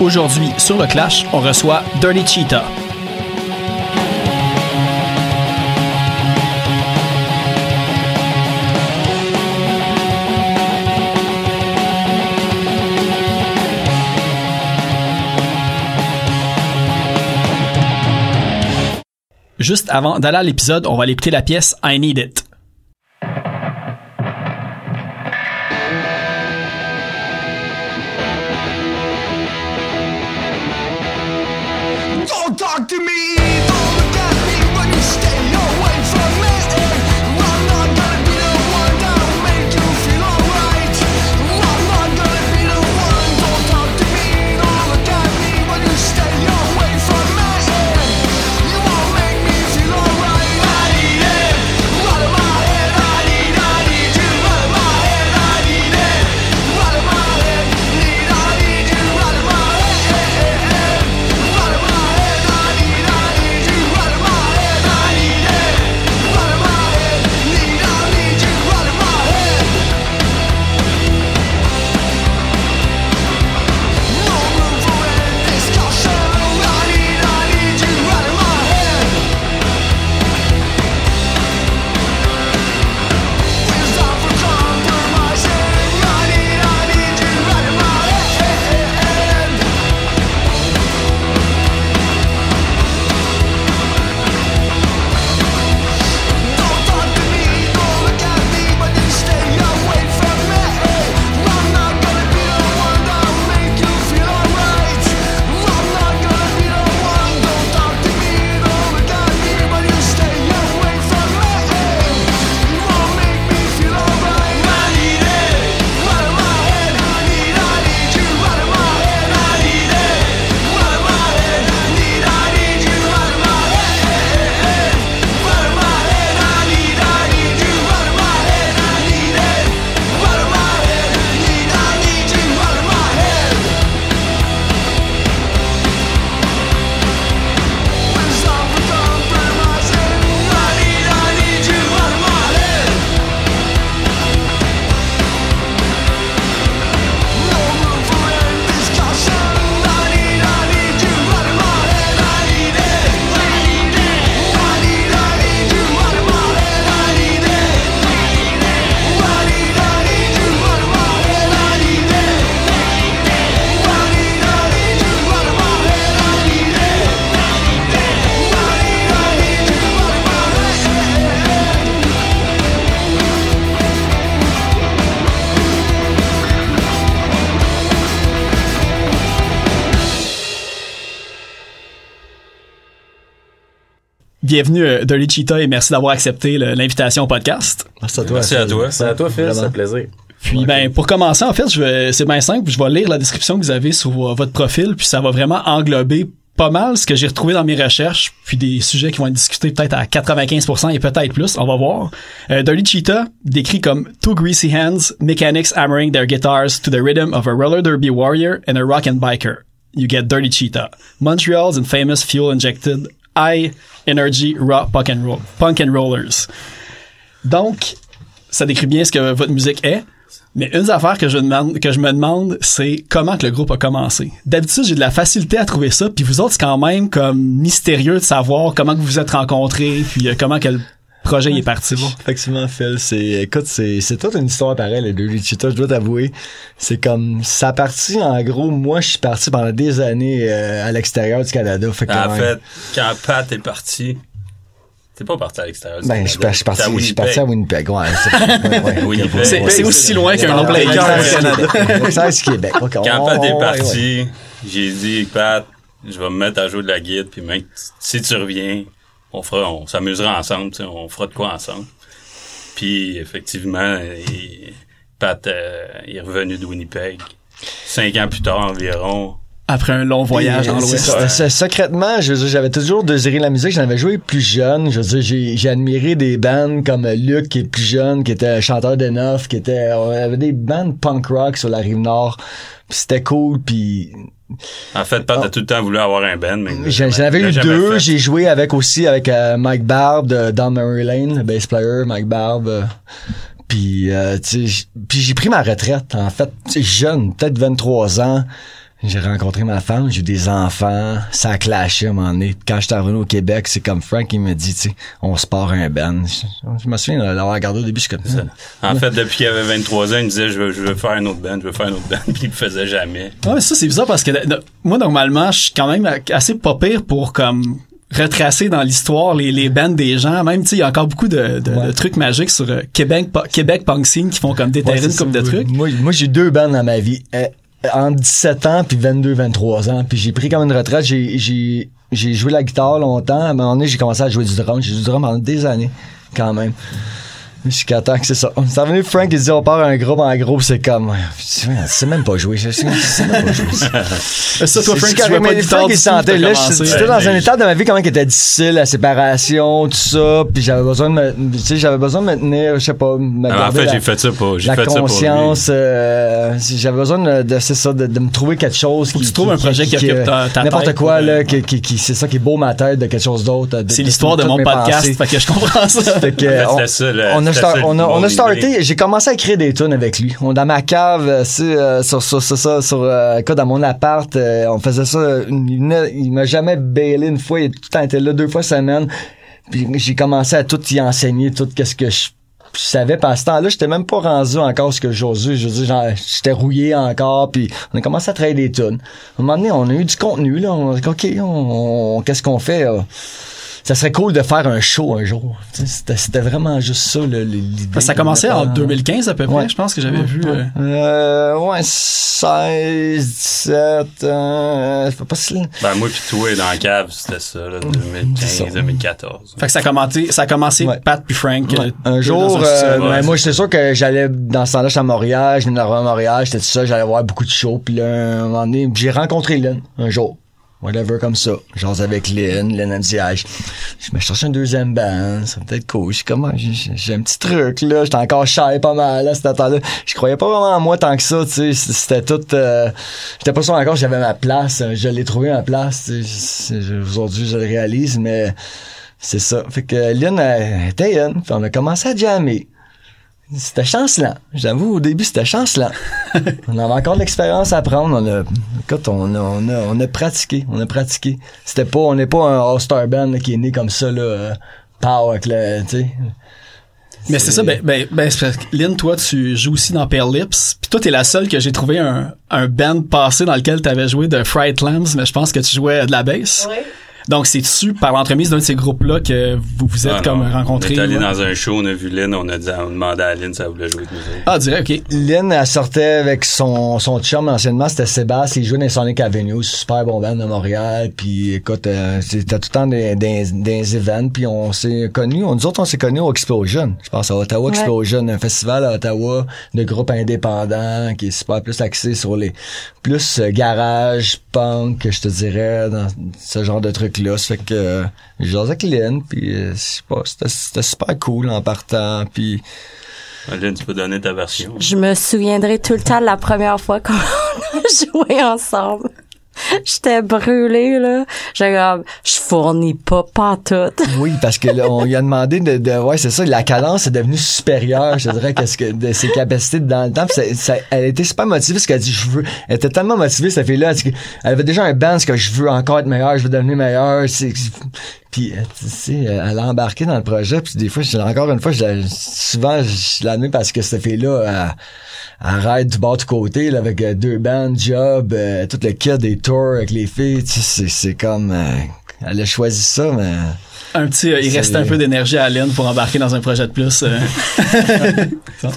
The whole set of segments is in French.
Aujourd'hui, sur le Clash, on reçoit Dirty Cheetah. Juste avant d'aller à l'épisode, on va aller écouter la pièce I Need It. Bienvenue euh, Dirty Cheetah et merci d'avoir accepté l'invitation au podcast. Merci à toi. Merci à toi. Merci à toi, Phil. C'est un plaisir. Puis ben pour commencer en fait, je vais c'est bien simple, je vais lire la description que vous avez sur votre profil puis ça va vraiment englober pas mal ce que j'ai retrouvé dans mes recherches puis des sujets qui vont être discutés peut-être à 95% et peut-être plus, on va voir. Euh, Dirty Cheetah décrit comme two greasy hands, mechanics hammering their guitars to the rhythm of a roller derby warrior and a rock and biker. You get Dirty Cheetah. Montreal's infamous fuel injected high energy raw punk and roll punk and rollers. Donc ça décrit bien ce que votre musique est. Mais une des affaires que je demande, que je me demande, c'est comment que le groupe a commencé. D'habitude, j'ai de la facilité à trouver ça, puis vous autres, c'est quand même comme mystérieux de savoir comment que vous vous êtes rencontrés, puis euh, comment que le projet est parti. Effectivement, Phil, c'est, écoute, c'est, c'est toute une histoire pareille, les deux je dois t'avouer. C'est comme, ça partit, en gros, moi, je suis parti pendant des années euh, à l'extérieur du Canada. Fait que, En fait, quand Pat est parti, t'es pas parti à l'extérieur. du ben, je suis Canada. je suis parti, je suis parti à Winnipeg, ouais. c'est- ouais, ouais, Winnipeg. ok, C'est ouais. c'est aussi loin qu'un player. ouais, Ça, c'est Québec. Quand Pat est parti, ouais. j'ai dit, Pat, je vais me mettre à jouer de la guide, puis même si tu reviens, on fera, on s'amusera ensemble, tu sais, on fera de quoi ensemble. Puis effectivement, il- Pat euh, est revenu de Winnipeg. Cinq ans plus tard environ, Après un long voyage dans l'Ouest. c'est ça. C'est- Secrètement, je veux dire, j'avais toujours désiré la musique. J'en avais joué plus jeune. Je veux dire, j'ai, j'ai admiré des bands comme Luc, qui est plus jeune, qui était chanteur de neuf, qui était, on avait des bands punk rock sur la rive nord. Puis c'était cool. Puis En fait, Pat a tout le temps voulu avoir un band, mais il l'a j'en jamais- j'en avais il l'a eu deux. J'ai joué avec aussi avec euh, Mike Barb de Down Memory Lane, le bass player, Mike Barb. euh, puis, euh, j'ai pris ma retraite, en fait, jeune, peut-être 23 ans. J'ai rencontré ma femme, j'ai eu des enfants, ça a clashé à un moment donné. Quand j'étais revenu au Québec, c'est comme Frank, il me dit, tu sais, on se part un band. Je, je me souviens d'avoir regardé au début, je suis comme En fait, depuis qu'il avait 23 ans, il me disait je veux, je veux faire un autre band, je veux faire un autre band, puis il le faisait jamais. Ouais, mais ça, c'est bizarre parce que de- moi, normalement, je suis quand même assez pas pire pour comme retracer dans l'histoire les, les bands des gens. Même, tu sais, il y a encore beaucoup de, de- Ouais. de trucs magiques sur euh, Québec, Québec Punk Scene qui font comme déterrer Ouais, une couple ça. de trucs. Moi, moi j'ai eu deux bandes dans ma vie. Euh, entre 17 ans puis 22, 23 ans. Puis j'ai pris comme une retraite. J'ai, j'ai, j'ai joué la guitare longtemps. À un moment donné, j'ai commencé à jouer du drum. J'ai joué du drum pendant des années, quand même. Jusqu'à temps que c'est ça. Est revenu, Frank, il dit on part un groupe en gros, c'est comme. C'est même pas joué. Je sais même pas joué. Euh, Ça, toi, C'est Frank, tu pas Frank, il sentait, là, j'étais dans un état de ma vie quand même qui était difficile, la séparation, tout ça, puis j'avais besoin de me, tu sais, j'avais besoin de me tenir, je sais pas, me Alors, en fait, j'ai fait ça pour, j'ai la fait ça pour lui. conscience, euh, j'avais besoin de, c'est ça, de, de me trouver quelque chose. Faut que tu trouves un projet qui occupe ta- ta N'importe quoi, là, euh, qui, qui, qui- c'est ça qui est beau ma tête de quelque chose d'autre. C'est l'histoire de mon podcast, fait que je comprends ça. Fait que, A, star- on a, on a starté, j'ai commencé à écrire des tunes avec lui. On, dans ma cave, euh, euh, sur, sur, sur, ça, sur, euh, quoi, dans mon appart, euh, on faisait ça, une- il, m'a jamais bailé une fois, il tout le temps été là deux fois semaine. Puis j'ai commencé à tout y enseigner, tout qu'est-ce que je je savais pas à ce temps-là, j'étais même pas rendu encore ce que j'osais. Je veux dire, genre, j'étais rouillé encore, puis on a commencé à travailler des tunes. À un moment donné, on a eu du contenu, là. On a dit, OK, on, on- qu'est-ce qu'on fait? euh? Ça serait cool de faire un show un jour. C'était, c'était vraiment juste ça, le- l'idée. Ça a commencé en 2015 à peu près, Ouais. je pense que j'avais vu. euh, Euh, ouais, 16, 17, euh, c'est pas si... Ben, moi pis toi, dans la cave, c'était ça, là, 2015, 2014. Fait que ça a commencé, ça a commencé Ouais. Pat puis Frank. euh, Un jour, euh, ben, moi, j'étais sûr que j'allais, dans ce temps-là, j'étais à Montréal, je venais d'arriver à Montréal, j'étais tout ça, j'allais voir beaucoup de shows, puis là, un moment donné, j'ai rencontré Lynn, un jour. Whatever, comme ça. J'ose avec Lynn, Lynn, elle me dit, ah, je, me cherche un deuxième band, ça peut être cool. Je suis comme, ah, j'ai, un petit truc, là, j'étais encore shy pas mal, là, cet temps-là. Je croyais pas vraiment en moi tant que ça, tu sais, c'était tout, euh, j'étais pas sûr encore j'avais ma place, je l'ai trouvé ma place, Aujourd'hui, je le réalise, mais c'est ça. Fait que Lynn elle était puis on a commencé à jammer. C'était chancelant. J'avoue, au début, c'était chancelant. on avait encore de l'expérience à prendre. On a, écoute, on a, on a, on a pratiqué. On a pratiqué. C'était pas, on n'est pas un All-Star Band là, qui est né comme ça, là, euh, pow, avec le, tu sais. Mais c'est ça, ben, ben, ben c'est parce que, Lynn, toi, tu joues aussi dans Pale Lips. Puis toi, t'es la seule que j'ai trouvé un, un band passé dans lequel t'avais joué de Fright Lambs, mais je pense que tu jouais de la bass. Donc, c'est-tu par l'entremise d'un de ces groupes-là que vous vous êtes Ah, comme rencontrés? On est allé ouais? dans un show, on a vu Lynn, on a dit, on a demandé à Lynn si elle voulait jouer avec nous. Ah, direct, ok. Lynn, elle sortait avec son, son chum anciennement, c'était Sébastien, il jouait dans Sonic Avenue, super bon band de Montréal, puis écoute, euh, c'était tout le temps des, des, des events, puis on s'est connus, on, nous autres on s'est connus au Explosion, je pense à Ottawa Ouais. Explosion, un festival à Ottawa de groupes indépendants qui est super plus axé sur les plus euh, garage, punk, je te dirais, dans ce genre de trucs-là, ça fait que euh, j'ai avec Lynn, puis euh, pas, c'était c'était super cool en partant, puis Ah, Lynn, tu peux donner ta version. Je me souviendrai tout le temps de la première fois qu'on a joué ensemble. J'étais brûlée, là. J'ai comme, je fournis pas, pas tout. Oui, parce que là, on lui a demandé de, de ouais, c'est ça, la cadence est devenue supérieure, je dirais, qu'est-ce que de ses capacités dans le temps. Ça, elle était super motivée, parce qu'elle dit, je veux, elle était tellement motivée cette fille-là, elle, avait déjà un band, ce que je veux encore être meilleur, je veux devenir meilleur. Puis euh, tu sais, elle a embarqué dans le projet, puis des fois, je- encore une fois, je souvent, je l'admets parce que cette fille-là, elle, elle arrête du bord du côté, là, avec euh, deux bands, job, euh, tout le kit des avec les filles, tu sais, c'est, c'est comme, euh, elle a choisi ça, mais. Un petit, euh, il restait un peu d'énergie à Lynn pour embarquer dans un projet de plus. euh.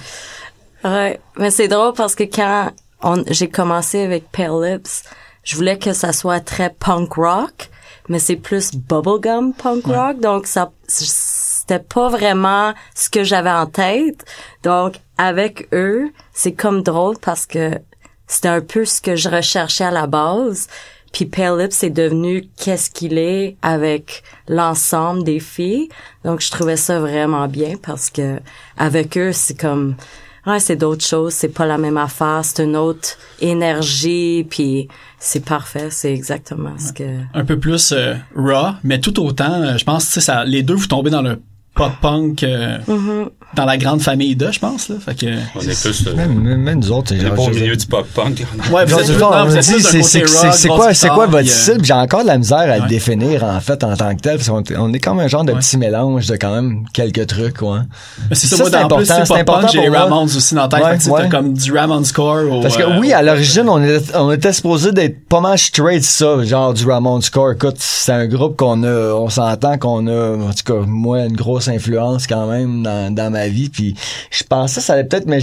Ouais. Mais c'est drôle parce que quand j'ai commencé avec Pale Lips, je voulais que ça soit très punk rock, mais c'est plus bubblegum punk rock, donc ça, c'était pas vraiment ce que j'avais en tête. Donc, avec eux, c'est comme drôle parce que c'était un peu ce que je recherchais à la base. Puis Pale Lips est devenu qu'est-ce qu'il est avec l'ensemble des filles. Donc je trouvais ça vraiment bien parce que avec eux c'est comme ouais c'est d'autres choses, c'est pas la même affaire, c'est une autre énergie puis c'est parfait, c'est exactement ce que un peu plus euh, raw, mais tout autant, euh, je pense, sais, ça, les deux vous tombez dans le pop punk. euh, dans la grande famille de, je pense, là. Fait que, On est plus, euh, Même, même- même nous autres, on est genre, pas au milieu du pop-punk. ouais, vous Non, êtes c'est quoi, c'est quoi votre puis, euh, style? J'ai encore de la misère à le définir, en fait, en tant que tel. parce qu'on est- On est comme un genre de Ouais. petit mélange de quand même quelques trucs, ouais. Mais c'est ça, c'est important, c'est important j'ai pour les moi. Ramones aussi dans la tête. T'as comme du Ramones score au, Parce que euh, oui, à l'origine, on était, on était supposé d'être pas mal straight ça, genre du Ramon Score. Écoute, c'est un groupe qu'on a, on s'entend qu'on a, en tout cas, moi, une grosse influence quand même dans, dans vie. Puis je pensais que ça allait peut-être, mais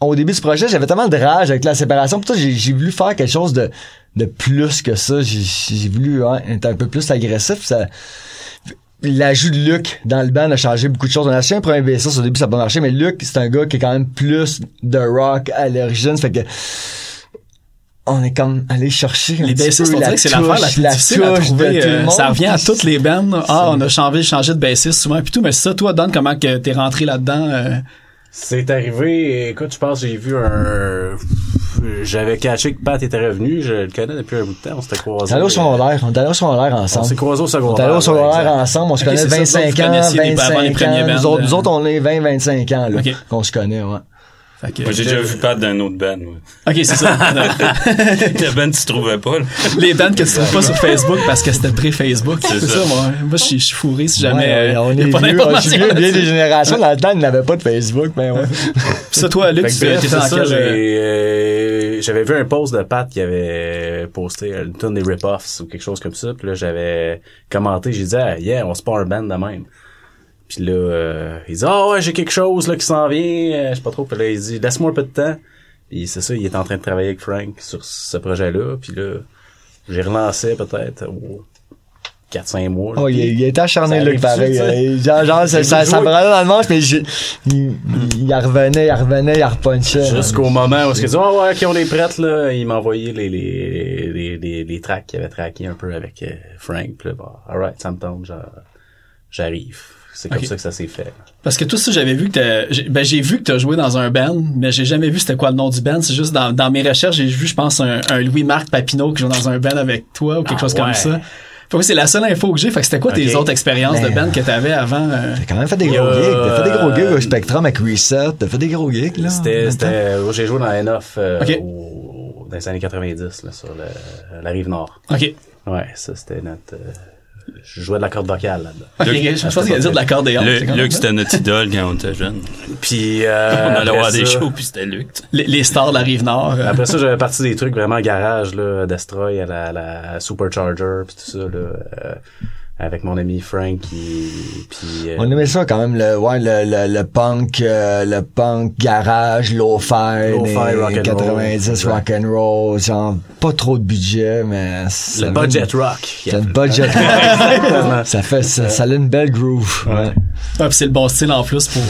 au début du projet, j'avais tellement de rage avec la séparation. Ça, j'ai voulu faire quelque chose de, de plus que ça. J'ai voulu ouais, être un peu plus agressif. Ça, L'ajout de Luc dans le band a changé beaucoup de choses. On a acheté un premier bassiste, au début ça n'a pas marché, mais Luc, c'est un gars qui est quand même plus de rock à l'origine. Fait que on est comme allé chercher un Les bassistes, on la dirait que c'est l'affaire la plus difficile à trouver. tout le euh, monde. ça revient à toutes les bands. Ah, on a changé, changé de bassiste souvent puis tout. Mais ça, toi, Don, comment que t'es rentré là-dedans? euh? C'est arrivé, écoute, je pense j'ai vu un... J'avais catché que Pat était revenu, je le connais depuis un bout de temps, on s'était On croisés. allé au secondaire, on est allé au secondaire On ensemble. s'est croisés au On secondaire. allé au secondaire ouais, ensemble, on se Ok, connaît c'est ça, 25 vous ans, connaissiez les- avant les 25 premiers ans. Nous autres, euh. nous autres, on est 20, 25 ans, là, Ok. qu'on se connaît, ouais. Moi, j'ai déjà vu Pat d'un autre band, moi. Ok, c'est ça. Le band, tu trouvais pas, là. les bands que tu trouves pas sur Facebook parce que c'était pré-Facebook. C'est C'est ça, ça. moi. Moi, je suis fourré si jamais. Ouais, euh, on y a est pas vieux, je suis vieux, des générations, dans le temps, il n'avait pas de Facebook, mais ouais. Puis ça, toi, Luc, tu dans ça, quel, euh, euh, j'avais vu un post de Pat qui avait posté une tonne des rip-offs ou quelque chose comme ça. Puis là, j'avais commenté, j'ai dit, ah, yeah, on se part un band de même. Puis là, euh, il dit, ah ouais, j'ai quelque chose là qui s'en vient, euh, je sais pas trop. Puis là, il dit, laisse-moi un peu de temps. Puis c'est ça, il est en train de travailler avec Frank sur ce projet-là. Puis là, j'ai relancé peut-être au 4-5 mois. là. Oh, il, il était acharné, arrive pareil. euh, Genre, genre, ça, ça, me rendait dans le manche, mais je, il, il revenait, il revenait, il repunchait. Jusqu'au moment où il dit oh ouais ok on est prête là il m'a envoyé les les les les, les tracks qu'il avait traqué un peu avec euh, Frank puis là bah, alright ça me tombe j'arrive c'est comme ça que ça s'est fait Parce que tout ça, j'avais vu que t'as, j'ai- ben, j'ai vu que t'as joué dans un band, mais j'ai jamais vu c'était quoi le nom du band. C'est juste dans, dans mes recherches, j'ai vu, je pense, un, un Louis-Marc Papineau qui joue dans un band avec toi ou quelque Ah, chose comme ouais. ça. Fait que c'est la seule info que j'ai. Fait que c'était quoi tes autres expériences de Ben, band que t'avais avant? euh? T'as quand même fait des gros gigs. T'as fait des gros gigs au euh, Spectrum avec Reset. T'as fait des gros gigs, là. c'était oh, j'ai joué dans Enough euh, Ok. au- dans les années 90 là sur le, la rive nord OK. ouais ça c'était notre euh, je jouais de la corde vocale là-dedans je pense qu'il allait dire de l'accordéon. C'est Le, comme Luc, c'était notre idole quand on était jeune. puis euh, on allait voir des shows, puis c'était Luc. les, les stars de la rive nord. euh. Après ça, j'avais parti des trucs vraiment garage, là, Destroy à la, la Supercharger, puis tout ça, là, euh, avec mon ami Frank, qui, puis, euh, On aimait ça quand même, le, ouais, le, le, le punk, euh, le punk garage, low-fi, Lo-fi, des rock and 90, roll. rock and roll, genre pas trop de budget, mais le budget une- rock. C'est une budget rock. ça fait, ça, ça a une belle groove. Ouais. Ouais, c'est le bon style en plus pour,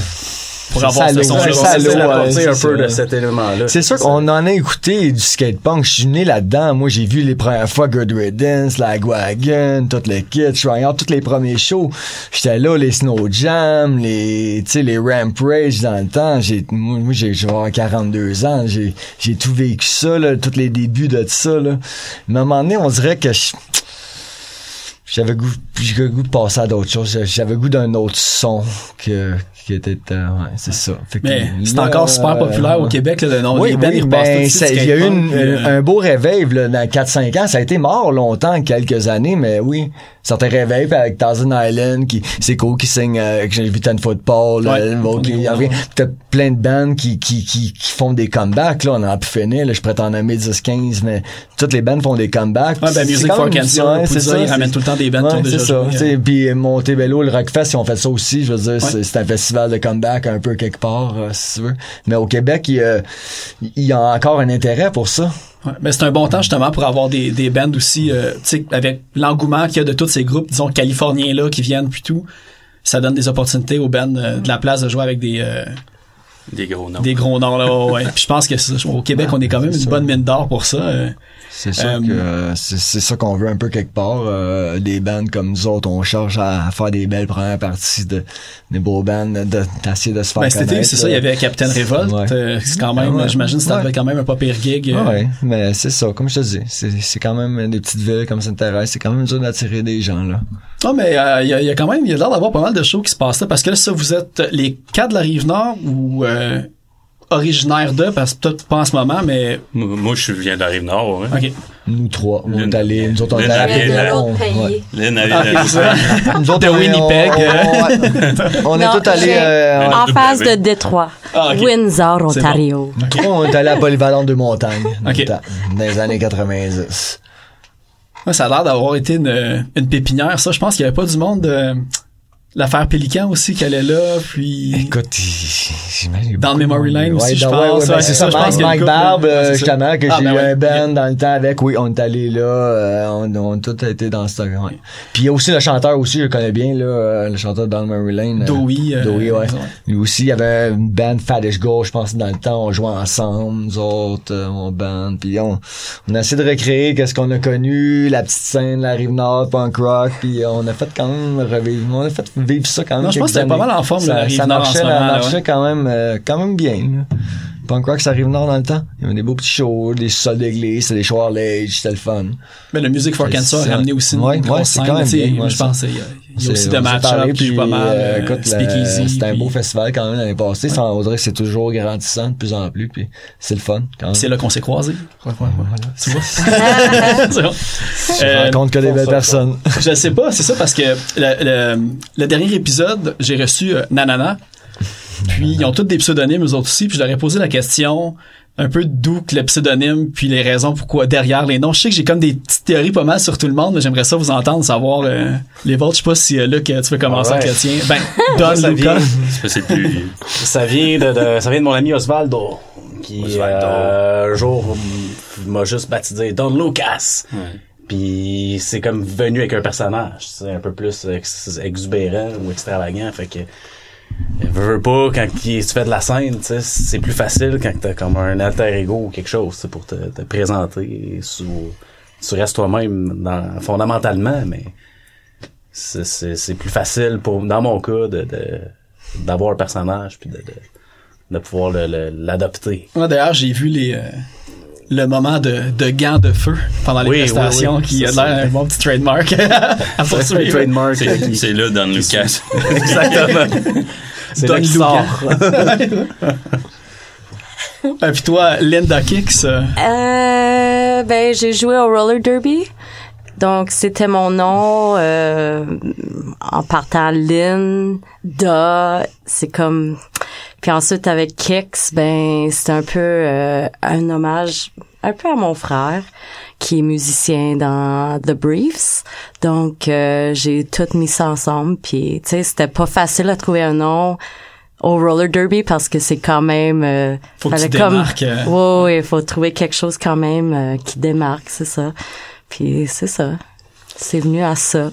pour avoir ce son-là. c'est la un peu de cet élément-là. C'est sûr qu'on en a écouté du skatepunk. Je suis né là-dedans. Moi, j'ai vu les premières fois Good Riddance, Lagwagon, tout le kit, Shrine tous les premiers shows. J'étais là, les Snow Jam, les, tu sais, les Ramp Rage dans le temps. J'ai, moi, j'ai, avoir 42 ans. J'ai, j'ai tout vécu ça, là, tous les débuts de ça, là. À un moment donné, on dirait que je- j'avais goût, j'avais goût de passer à d'autres choses. J'avais goût d'un autre son que, qui était, euh, ouais, c'est ça. Fait Mais c'est encore super euh, populaire au Québec, là, le nom. oui, bands, oui, ben, il y a eu une- euh, un beau réveil là, dans 4-5 ans. Ça a été mort longtemps, quelques années, mais oui. Certains réveils puis avec Thousand Island, qui c'est cool, qui signe euh, que j'ai vu Ten Football, Ouais. Puis T'as plein de bands qui, qui, qui, qui font des comebacks. Là, on en a pu finir. Là, je pourrais t'en nommer 10-15, mais toutes les bands font des comebacks. Ouais, ben, Music for Cancer, ouais, c'est ça, ils ramènent tout le temps des qui ont Ouais, c'est ça. joué, tu euh. Puis Montebello, le Rockfest, ils ont fait ça aussi. Je veux dire, c'est c'est un festival de comeback un peu quelque part, euh, si tu veux. Mais au Québec, il, il y a encore un intérêt pour ça. Ouais, mais c'est un bon temps justement pour avoir des, des bands aussi, euh, tu sais, avec l'engouement qu'il y a de tous ces groupes, disons, californiens là, qui viennent puis tout. Ça donne des opportunités aux bands euh, de la place de jouer avec des, euh, Des gros noms. des gros noms là. ouais. Puis je pense que au Québec, on est quand même une bonne mine d'or pour ça. Euh. C'est sûr Euh, que euh, c'est c'est ça qu'on veut un peu quelque part. Euh, des bands comme nous autres, on cherche à, à faire des belles premières parties de des beaux bands, de- d'essayer de se faire Ben, cet été, connaître, c'est ça, il y avait Captain Revolt. Ouais. euh, c'est quand même, Ouais. j'imagine, Ouais. être quand même un pas pire gig. euh. Ouais, mais c'est ça, comme je te dis, c'est c'est quand même des petites villes comme Sainte-Thérèse, c'est quand même dur d'attirer des gens là. Ah, mais euh, il y, a, il y a quand même, il y a l'air d'avoir pas mal de shows qui se passent là. Parce que là, ça, vous êtes les quatre de la Rive-Nord ou euh, originaires de, parce que peut-être pas en ce moment, mais... Moi, moi, je viens de la rive nord, ouais. OK. Nous trois, on est allés, nous autres on est allés à l'autre pays. Ah. Nous autres, De Winnipeg, on- euh. est tous allés, euh, en face de Détroit. Ah. Windsor. Ontario. on, trois, on est allés à Polyvalente de Montagne, dans, les années 90. Ouais, ça a l'air d'avoir été une, pépinière. Ça, je pense qu'il y avait pas du monde de l'affaire Pélican aussi qui allait là, puis... Écoute, j'imagine. Dans le Memory Lane aussi, je dans- pense. ben, Ouais, c'est ça, je pense Mike, a Barbe, ouais, euh, justement, que Ah, j'ai ben eu ouais. un band dans le temps avec. Oui, on est allé là, euh, on, on a tous été dans ce ouais. Puis il y a aussi le chanteur aussi, je le connais bien, là, euh, le chanteur de Dans le Memory Lane. euh, Dowie, euh, Dowie, ouais. ouais. Lui aussi, il y avait une band Fadish Go, je pense, dans le temps, on jouait ensemble, nous autres, euh, mon band. Puis on, on a essayé de recréer qu'est-ce qu'on a connu, la petite scène, la rive nord, punk rock, puis on a fait quand même revivre, on a fait vivre ça quand même. Non, je pense que c'était pas mal en forme, ça, ça en marchait, moment, ouais. quand même, euh, quand même bien. là. Punk rock, ça arrive nord dans le temps. Il y avait des beaux petits shows, des sols d'église, c'était des shows Harley, c'était le fun. Mais le Music for Cancer a ramené aussi une Ouais, grosse ouais, c'est scène. quand même bien, ouais, je ça. pense qu'il y a, il y a aussi C'est- des on s'est match parlé, qui jouent pas mal. euh, euh, écoute, le- Speakeasy. C'était un puis- beau festival quand même l'année passée. Ça, on dirait que c'est toujours grandissant de plus en plus, puis c'est le fun quand même. C'est là qu'on s'est croisés. Ouais, ouais, ouais. Tu vois? C'est bon. Je Euh, rencontre que des belles personnes. je sais pas, c'est ça parce que le, le, le dernier épisode, j'ai reçu euh, Nanana. Puis ils ont tous des pseudonymes eux autres aussi. Puis je leur ai posé la question un peu d'où que le pseudonyme puis les raisons pourquoi derrière les noms. Je sais que j'ai comme des petites théories pas mal sur tout le monde, mais j'aimerais ça vous entendre savoir euh, les vôtres. Je sais pas si euh, Luc, tu veux commencer avec le tien. Ben, Don Ça Luca. vient- C'est parce que c'est plus... Ça vient de, de- ça vient de mon ami Osvaldo, qui Osvaldo. euh, un jour m'a juste baptisé Don Lucas. Ouais. Puis c'est comme venu avec un personnage, c'est un peu plus ex- exubérant ou extravagant, fait que veux, veux pas quand tu fais de la scène, tu sais, c'est plus facile quand t'as comme un alter ego ou quelque chose, tu sais, pour te, te présenter sous tu restes toi-même fondamentalement, mais c'est, plus facile pour dans mon cas de, de d'avoir un personnage puis de, de, de pouvoir l'adopter. Moi, d'ailleurs, j'ai vu les, euh, le moment de, de gants de feu pendant les Oui, prestations oui. qui a l'air un bon petit trademark à poursuivre. Trademark. C'est, c'est là dans Lucas. Exactement. C'est Don Luca. Et puis toi, Linda Kicks, euh, Euh, ben, j'ai joué au roller derby. Donc, c'était mon nom, euh, en partant Linda, c'est comme, puis ensuite avec Kicks, ben, c'est un peu euh, un hommage, un peu à mon frère, qui est musicien dans The Briefs. Donc, euh, j'ai tout mis ça ensemble, puis, tu sais, c'était pas facile à trouver un nom au roller derby parce que c'est quand même euh, Faut que tu comme démarques, euh. Ouais, ouais, il faut trouver quelque chose quand même euh, qui démarque, c'est ça. Puis c'est ça. C'est venu à ça,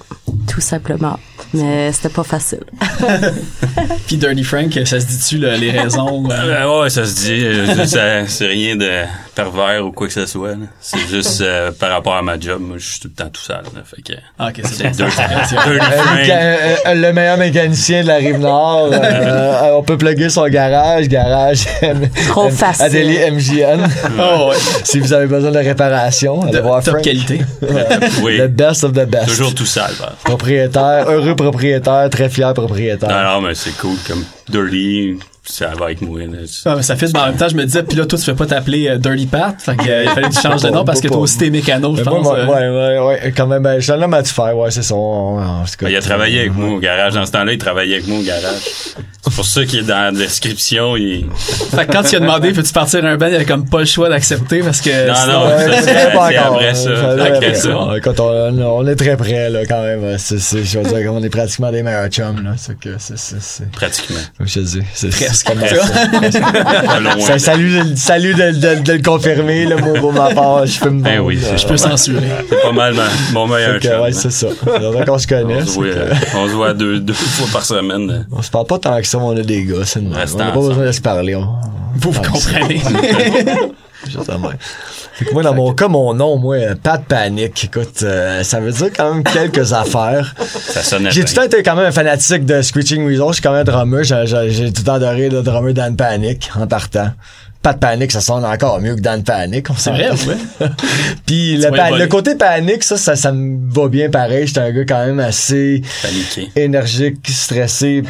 tout simplement. Mais c'était pas facile. puis Dirty Frank, ça se dit-tu là, les raisons? euh, ouais, ça se dit. euh, ça- c'est rien de pervers ou quoi que ce soit. là. C'est juste euh, par rapport à ma job. Moi, je suis tout le temps tout seul. là. fait que, Ah, ok, c'est. Dirty, Dirty Frank. euh, le meilleur mécanicien de la rive nord. euh, euh, on peut plugger son garage, garage. Trop facile. Atelier MJN. Oh, ouais. si vous avez besoin de réparation, allez De voir top Frank. qualité. Oui, The best of the best. toujours tout sale. bah. Propriétaire, heureux propriétaire, très fier propriétaire. Non, non, mais c'est cool. Comme Dirty, ça va avec moi. Là. Ah, mais ça fait, mais en même temps, je me disais, puis là, toi, tu fais pas t'appeler euh, Dirty Pat. Fait que, euh, il fallait que tu changes de nom parce que toi aussi, t'es mécano, je pense. moi, euh. ouais, ouais, ouais, quand même, ben, je suis un homme à tout faire, ouais, c'est ça. on- on- en tout cas, Ben, il a travaillé avec moi au garage. Dans ce temps-là, il travaillait avec moi au garage. C'est pour ça qu'il est dans la description. Il... Fait que quand tu as demandé, peux-tu partir un band, il avait comme pas le choix d'accepter parce que. Non, sinon- non, ça, c'est pas c'est encore, après ça. Après ça. Écoute, on, on est très près, là, quand même. C'est, je veux dire, on est pratiquement des meilleurs chums, là. C'est que, c'est, c'est, c'est, Pratiquement. comme je te dis. C'est, Presque. ça. salut, de- salut de, de, de le confirmer, là, moi, pour ma part, je peux me Ben oui, là. Je peux censurer. C'est pas mal ma- mon meilleur chum. ouais, hein. c'est ça. C'est qu'on se connaît. On se voit, que- euh, on se voit deux, deux fois par semaine. euh. on se parle pas tant que ça, mais on a des gars, c'est On n'a pas besoin de se parler. on- Vous, vous comprenez. Juste de même. Fait que moi, dans mon cas, mon nom, moi, euh, Pat Panic, écoute, euh, ça veut dire quand même quelques affaires. Ça sonnait J'ai tout le temps été quand même un fanatique de Screeching Weasel. Je suis quand même un drummer. J'ai, j'ai- j'ai tout le temps adoré le drummer Dan Panic en partant. Pat Panic, ça sonne encore mieux que Dan Panic. on C'est vrai, ouais. Puis le, pa- le côté panique, ça, ça, ça me va bien pareil. J'étais un gars quand même assez Paniqué. énergique, stressé.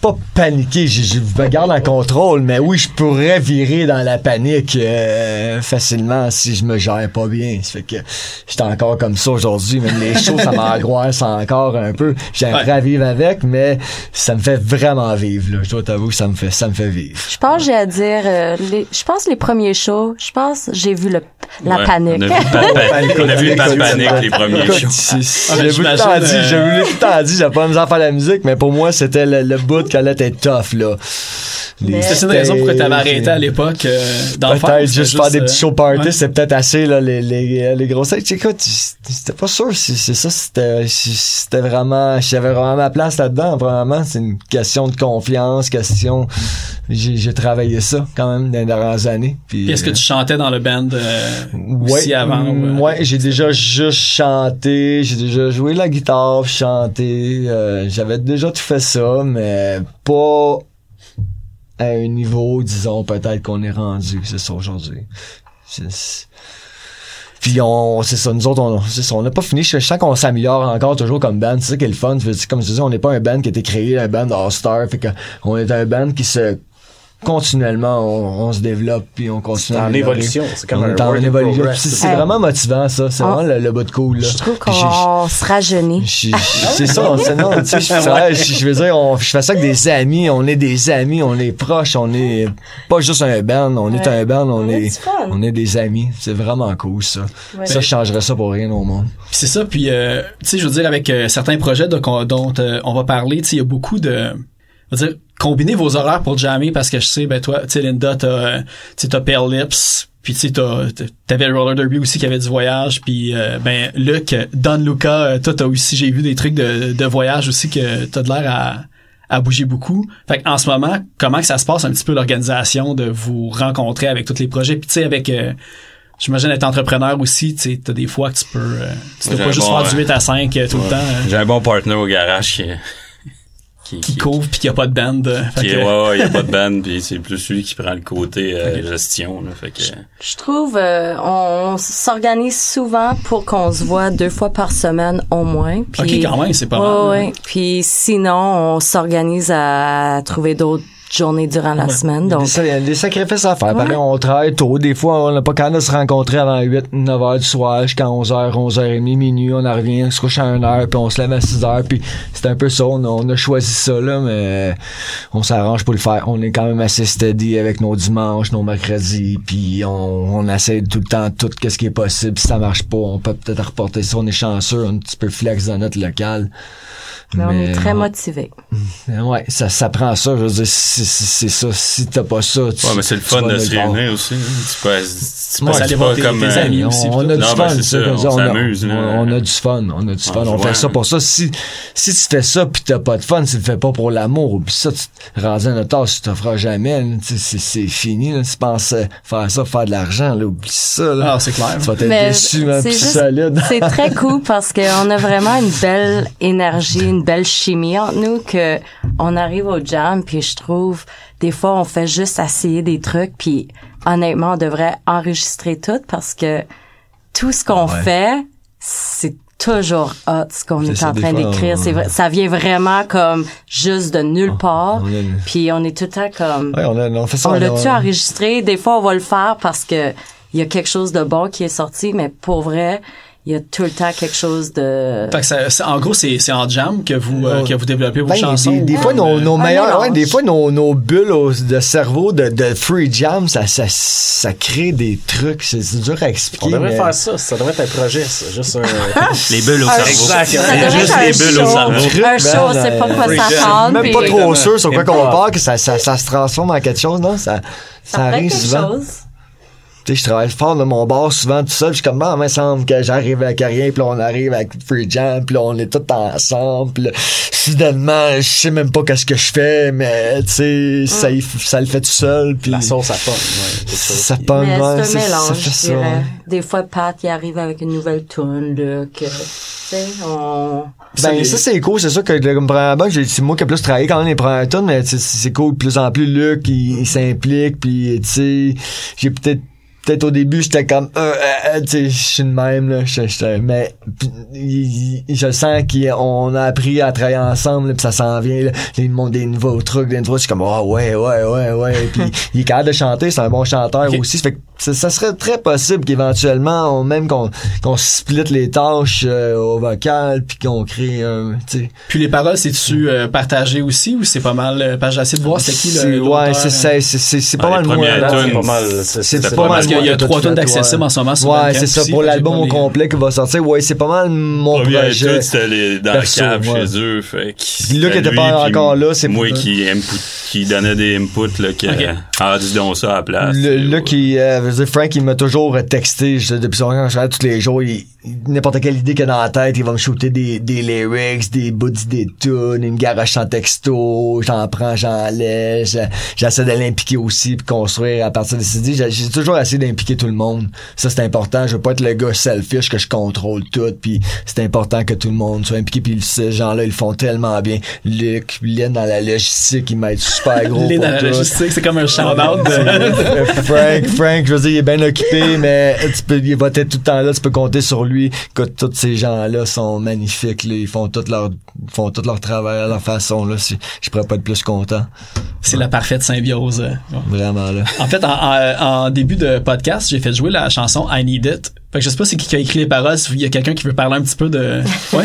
Pas paniqué, je, je me garde en contrôle, mais oui, je pourrais virer dans la panique euh, facilement si je me gère pas bien. Ça fait que j'étais encore comme ça aujourd'hui. Même les choses, ça m'angoisse encore un peu. J'aimerais Ouais. vivre avec, mais ça me fait vraiment vivre. Là. Je dois t'avouer que ça me fait, ça me fait vivre. Je pense que j'ai à dire, euh, les, je pense les premiers shows, je pense j'ai vu le, la Ouais, panique. On a vu Panic, on a vu Écoute, Panic les premiers shows. Ah, J'ai vu le j'imagine, temps dit, euh, j'ai vu le temps dit, j'ai pas besoin de faire la musique, mais pour moi, c'était le, le bout qui allait être tough, là. C'est une raison pourquoi t'avais arrêté à l'époque euh, d'en faire. Peut-être juste faire des petits show parties, ouais. c'est peut-être assez, là, les, les, les grosses têtes. Écoute, c'était pas sûr si c'est ça, c'était, c'était vraiment, j'avais vraiment ma place là-dedans, vraiment. C'est une question de confiance, question, j'ai, j'ai travaillé ça, quand même, dans les dernières années. Puis, est-ce que tu chantais dans le band euh, Ouais, aussi avant? ou, euh? mm, ouais, j'ai déjà juste chanté, j'ai déjà joué la guitare, chanté, euh, j'avais déjà tout fait ça, mais pas à un niveau, disons, peut-être qu'on est rendu, c'est ça aujourd'hui. Puis on, c'est ça, nous autres, on, c'est ça, on n'a pas fini. Je, je sens qu'on s'améliore encore toujours comme band. C'est ça qui est le fun. Comme je disais, on n'est pas un band qui a été créé, un band all-star. Fait que on est un band qui se continuellement, on, on se développe puis on continue. C'est en évolution. C'est comme un en évolution. C'est Hey. vraiment motivant, ça. C'est Ah. vraiment le, le bout de cool, là. Je trouve qu'on se rajeunit. je- je- C'est ça, on- c'est non, tu sais, je, veux dire, on, je fais ça avec des amis, on est des amis, on est proches, on est pas juste un band, on est un band, on On est, on est des amis. C'est vraiment cool, ça. Ouais. Ça, je changerais ça pour rien au monde. C'est ça, puis euh, tu sais, je veux dire, avec euh, certains projets de- qu'on- dont euh, on va parler, tu sais, il y a beaucoup de... Je veux dire, combiner vos horaires pour jammer, parce que je sais, ben toi, tu sais, Linda, t'as, t'as Pale Lips, puis tu sais, t'avais Roller Derby aussi qui avait du voyage, puis euh, ben Luc, Don Luca, euh, toi, t'as aussi, j'ai vu des trucs de, de voyage aussi que t'as de l'air à à bouger beaucoup. Fait en ce moment, comment que ça se passe un petit peu l'organisation de vous rencontrer avec tous les projets, puis tu sais, avec... euh, J'imagine être entrepreneur aussi, tu sais, t'as des fois que tu peux, euh, tu peux pas juste bon, faire du ouais. 8 à 5 euh, tout le temps, J'ai un bon partner au garage qui, qui, qui couvre puis qu'il y a pas de band. fait qui- que- ouais, ouais, il y a pas de band, puis c'est plus lui qui prend le côté euh, gestion, là, fait que... Je trouve, euh, on, s'organise souvent pour qu'on se voit deux fois par semaine au moins. Puis, Ok, quand même, c'est pas Ouais, mal. ouais. Puis sinon, on s'organise à trouver d'autres journées durant la semaine. Il y a Donc, il y a des sacrifices à faire. Ouais. Pareil, on travaille tôt. Des fois, on n'a pas quand de se rencontrer avant 8, 9 heures du soir, jusqu'à 11 h 11 h 30 minuit. On en revient, on se couche à 1 heure, puis on se lève à 6 heures. Puis c'est un peu ça. On a, on a choisi ça, là, mais on s'arrange pour le faire. On est quand même assez steady avec nos dimanches, nos mercredis, puis on, on essaie tout le temps tout ce qui est possible. Si ça marche pas, on peut peut-être reporter ça. On est chanceux, un petit peu flex dans notre local. mais on est très motivés. Ouais, ça, ça prend ça. Je veux dire, c'est ça. Si t'as pas ça, tu Ouais, mais c'est le tu fun de se réunir aussi. hein. Voir tes- comme... tes euh, amis on, aussi, on a puis du fun, ça, on s'amuse, on, a du fun, on a du fun, on fait ça pour ça. Si, si tu fais ça pis t'as pas de fun, tu le fais pas pour l'amour, pis ça, tu rendu à notre âge, tu te feras jamais. Tu c'est, fini, là. Tu penses faire ça, faire de l'argent, là, oublie ça, là. Ah, c'est clair. tu vas être Mais déçu, hein, solide. C'est très cool parce qu'on a vraiment une belle énergie, une belle chimie entre nous que on arrive au jam puis je trouve des fois on fait juste essayer des trucs puis honnêtement on devrait enregistrer tout parce que tout ce qu'on Ouais. fait c'est toujours hot ce qu'on est, en train d'écrire on- c'est vrai ça vient vraiment comme juste de nulle part on une- puis on est tout le temps comme Ouais, on, a, on fait ça. on on- l'a-tu enregistré? Des fois, on va le faire parce que il y a quelque chose de bon qui est sorti, mais pour vrai, il y a tout le temps quelque chose de... Fait que ça- c'est- en gros, c'est c'est en jam que vous, euh, Ouais. que vous développez vos Ben, chansons. des, des fois, nos, euh, nos un meilleurs, ouais, des fois, nos, nos bulles au- de cerveau de, de free jam, ça, ça, ça crée des trucs. C'est c'est dur à expliquer. On devrait mais- faire ça. Ça devrait être un projet, ça. Juste un... Les bulles au cerveau. Exactement. Juste les bulles au cerveau. Un show, Ben, c'est pas quoi freak ça chante. même pas trop sûr sur quoi qu'on part, que ça, ça, ça se transforme en quelque chose, non? Ça, ça, Ça arrive quelque souvent. chose. Tu sais, je travaille fort de mon bar souvent tout seul. Je suis comme, ah, il me semble que j'arrive avec rien, puis là, on arrive avec Free Jam, puis là, on est tous ensemble. Puis là, soudainement, je sais même pas qu'est-ce que je fais, mais tu sais, ça, y- ça le fait tout seul. Puis La sauce à pomme. Ouais, ça pomme, ouais, c'est un ça- mélange, ça fait ça, ouais. Des fois, Pat, il arrive avec une nouvelle tune, là, que, tu sais, on... Ben, ça, c'est cool. C'est sûr que, le- comme première album, j'ai- c'est moi qui ai plus travaillé quand même les premières tonnes, mais c'est- c'est cool. De plus en plus, Luc, il, il s'implique, puis tu sais, j'ai peut-être peut-être au début j'étais comme euh, euh, euh, tu sais je suis de même là j'étais- j'étais- mais je sens qu'on a appris à travailler ensemble puis ça s'en vient là, les mondes des nouveaux trucs des nouveaux je suis comme ah ouais ouais ouais ouais puis il est capable de chanter c'est un bon chanteur aussi fait que ça, ça serait très possible qu'éventuellement même qu'on qu'on split les tâches euh, au vocal puis qu'on crée un sais Puis les paroles, c'est-tu euh, partagé aussi ou c'est pas mal... euh, parce que j'ai essayé de voir c'est qui le ouais c'est euh, c'est c'est pas Ah, mal moins C'est pas mal. C'est c'est pas pas mal Parce qu'il y a- il y a moins trois fait, d'accessibles ouais. en ce moment sur Ouais, c'est ça. Pour l'album au complet qui va sortir, ouais, c'est pas mal mon projet. c'était les- dans la cave chez eux. Fait là, qui était pas encore là, c'est Moi qui, donnait des inputs, là, qui, ah, dis donc ça à la place. Là, qui, euh, veut dire, Frank, il m'a toujours texté, je, depuis son tous les jours, n'importe quelle idée qu'il a dans la tête, il va me shooter des, des lyrics, des bouts d'idées de tunes, me garoche en texto, j'en prends, j'en laisse, j'essaie de l'impliquer aussi, puis construire à partir de ces idées. J'ai, toujours essayé d'impliquer tout le monde. Ça, c'est important. Je veux pas être le gars selfish que je contrôle tout, puis c'est important que tout le monde soit impliqué, puis ces gens-là, ils le font tellement bien. Luc, Lynn dans la logistique, il m'aide super gros pour dans la logistique, c'est comme un shout-out de... Frank, Frank, je veux dire, il est bien occupé, mais tu peux, il va être tout le temps là, tu peux compter sur lui. Que tous ces gens-là sont magnifiques, là, ils font tout leur, font tout leur travail à leur façon, là. Si- Je pourrais pas être plus content. C'est la parfaite symbiose. euh. Vraiment, là. En fait, en, en- en début de podcast, j'ai fait jouer la chanson I Need It. Fait que je sais pas c'est qui qui a écrit les paroles, s'il y a quelqu'un qui veut parler un petit peu de... Ouais?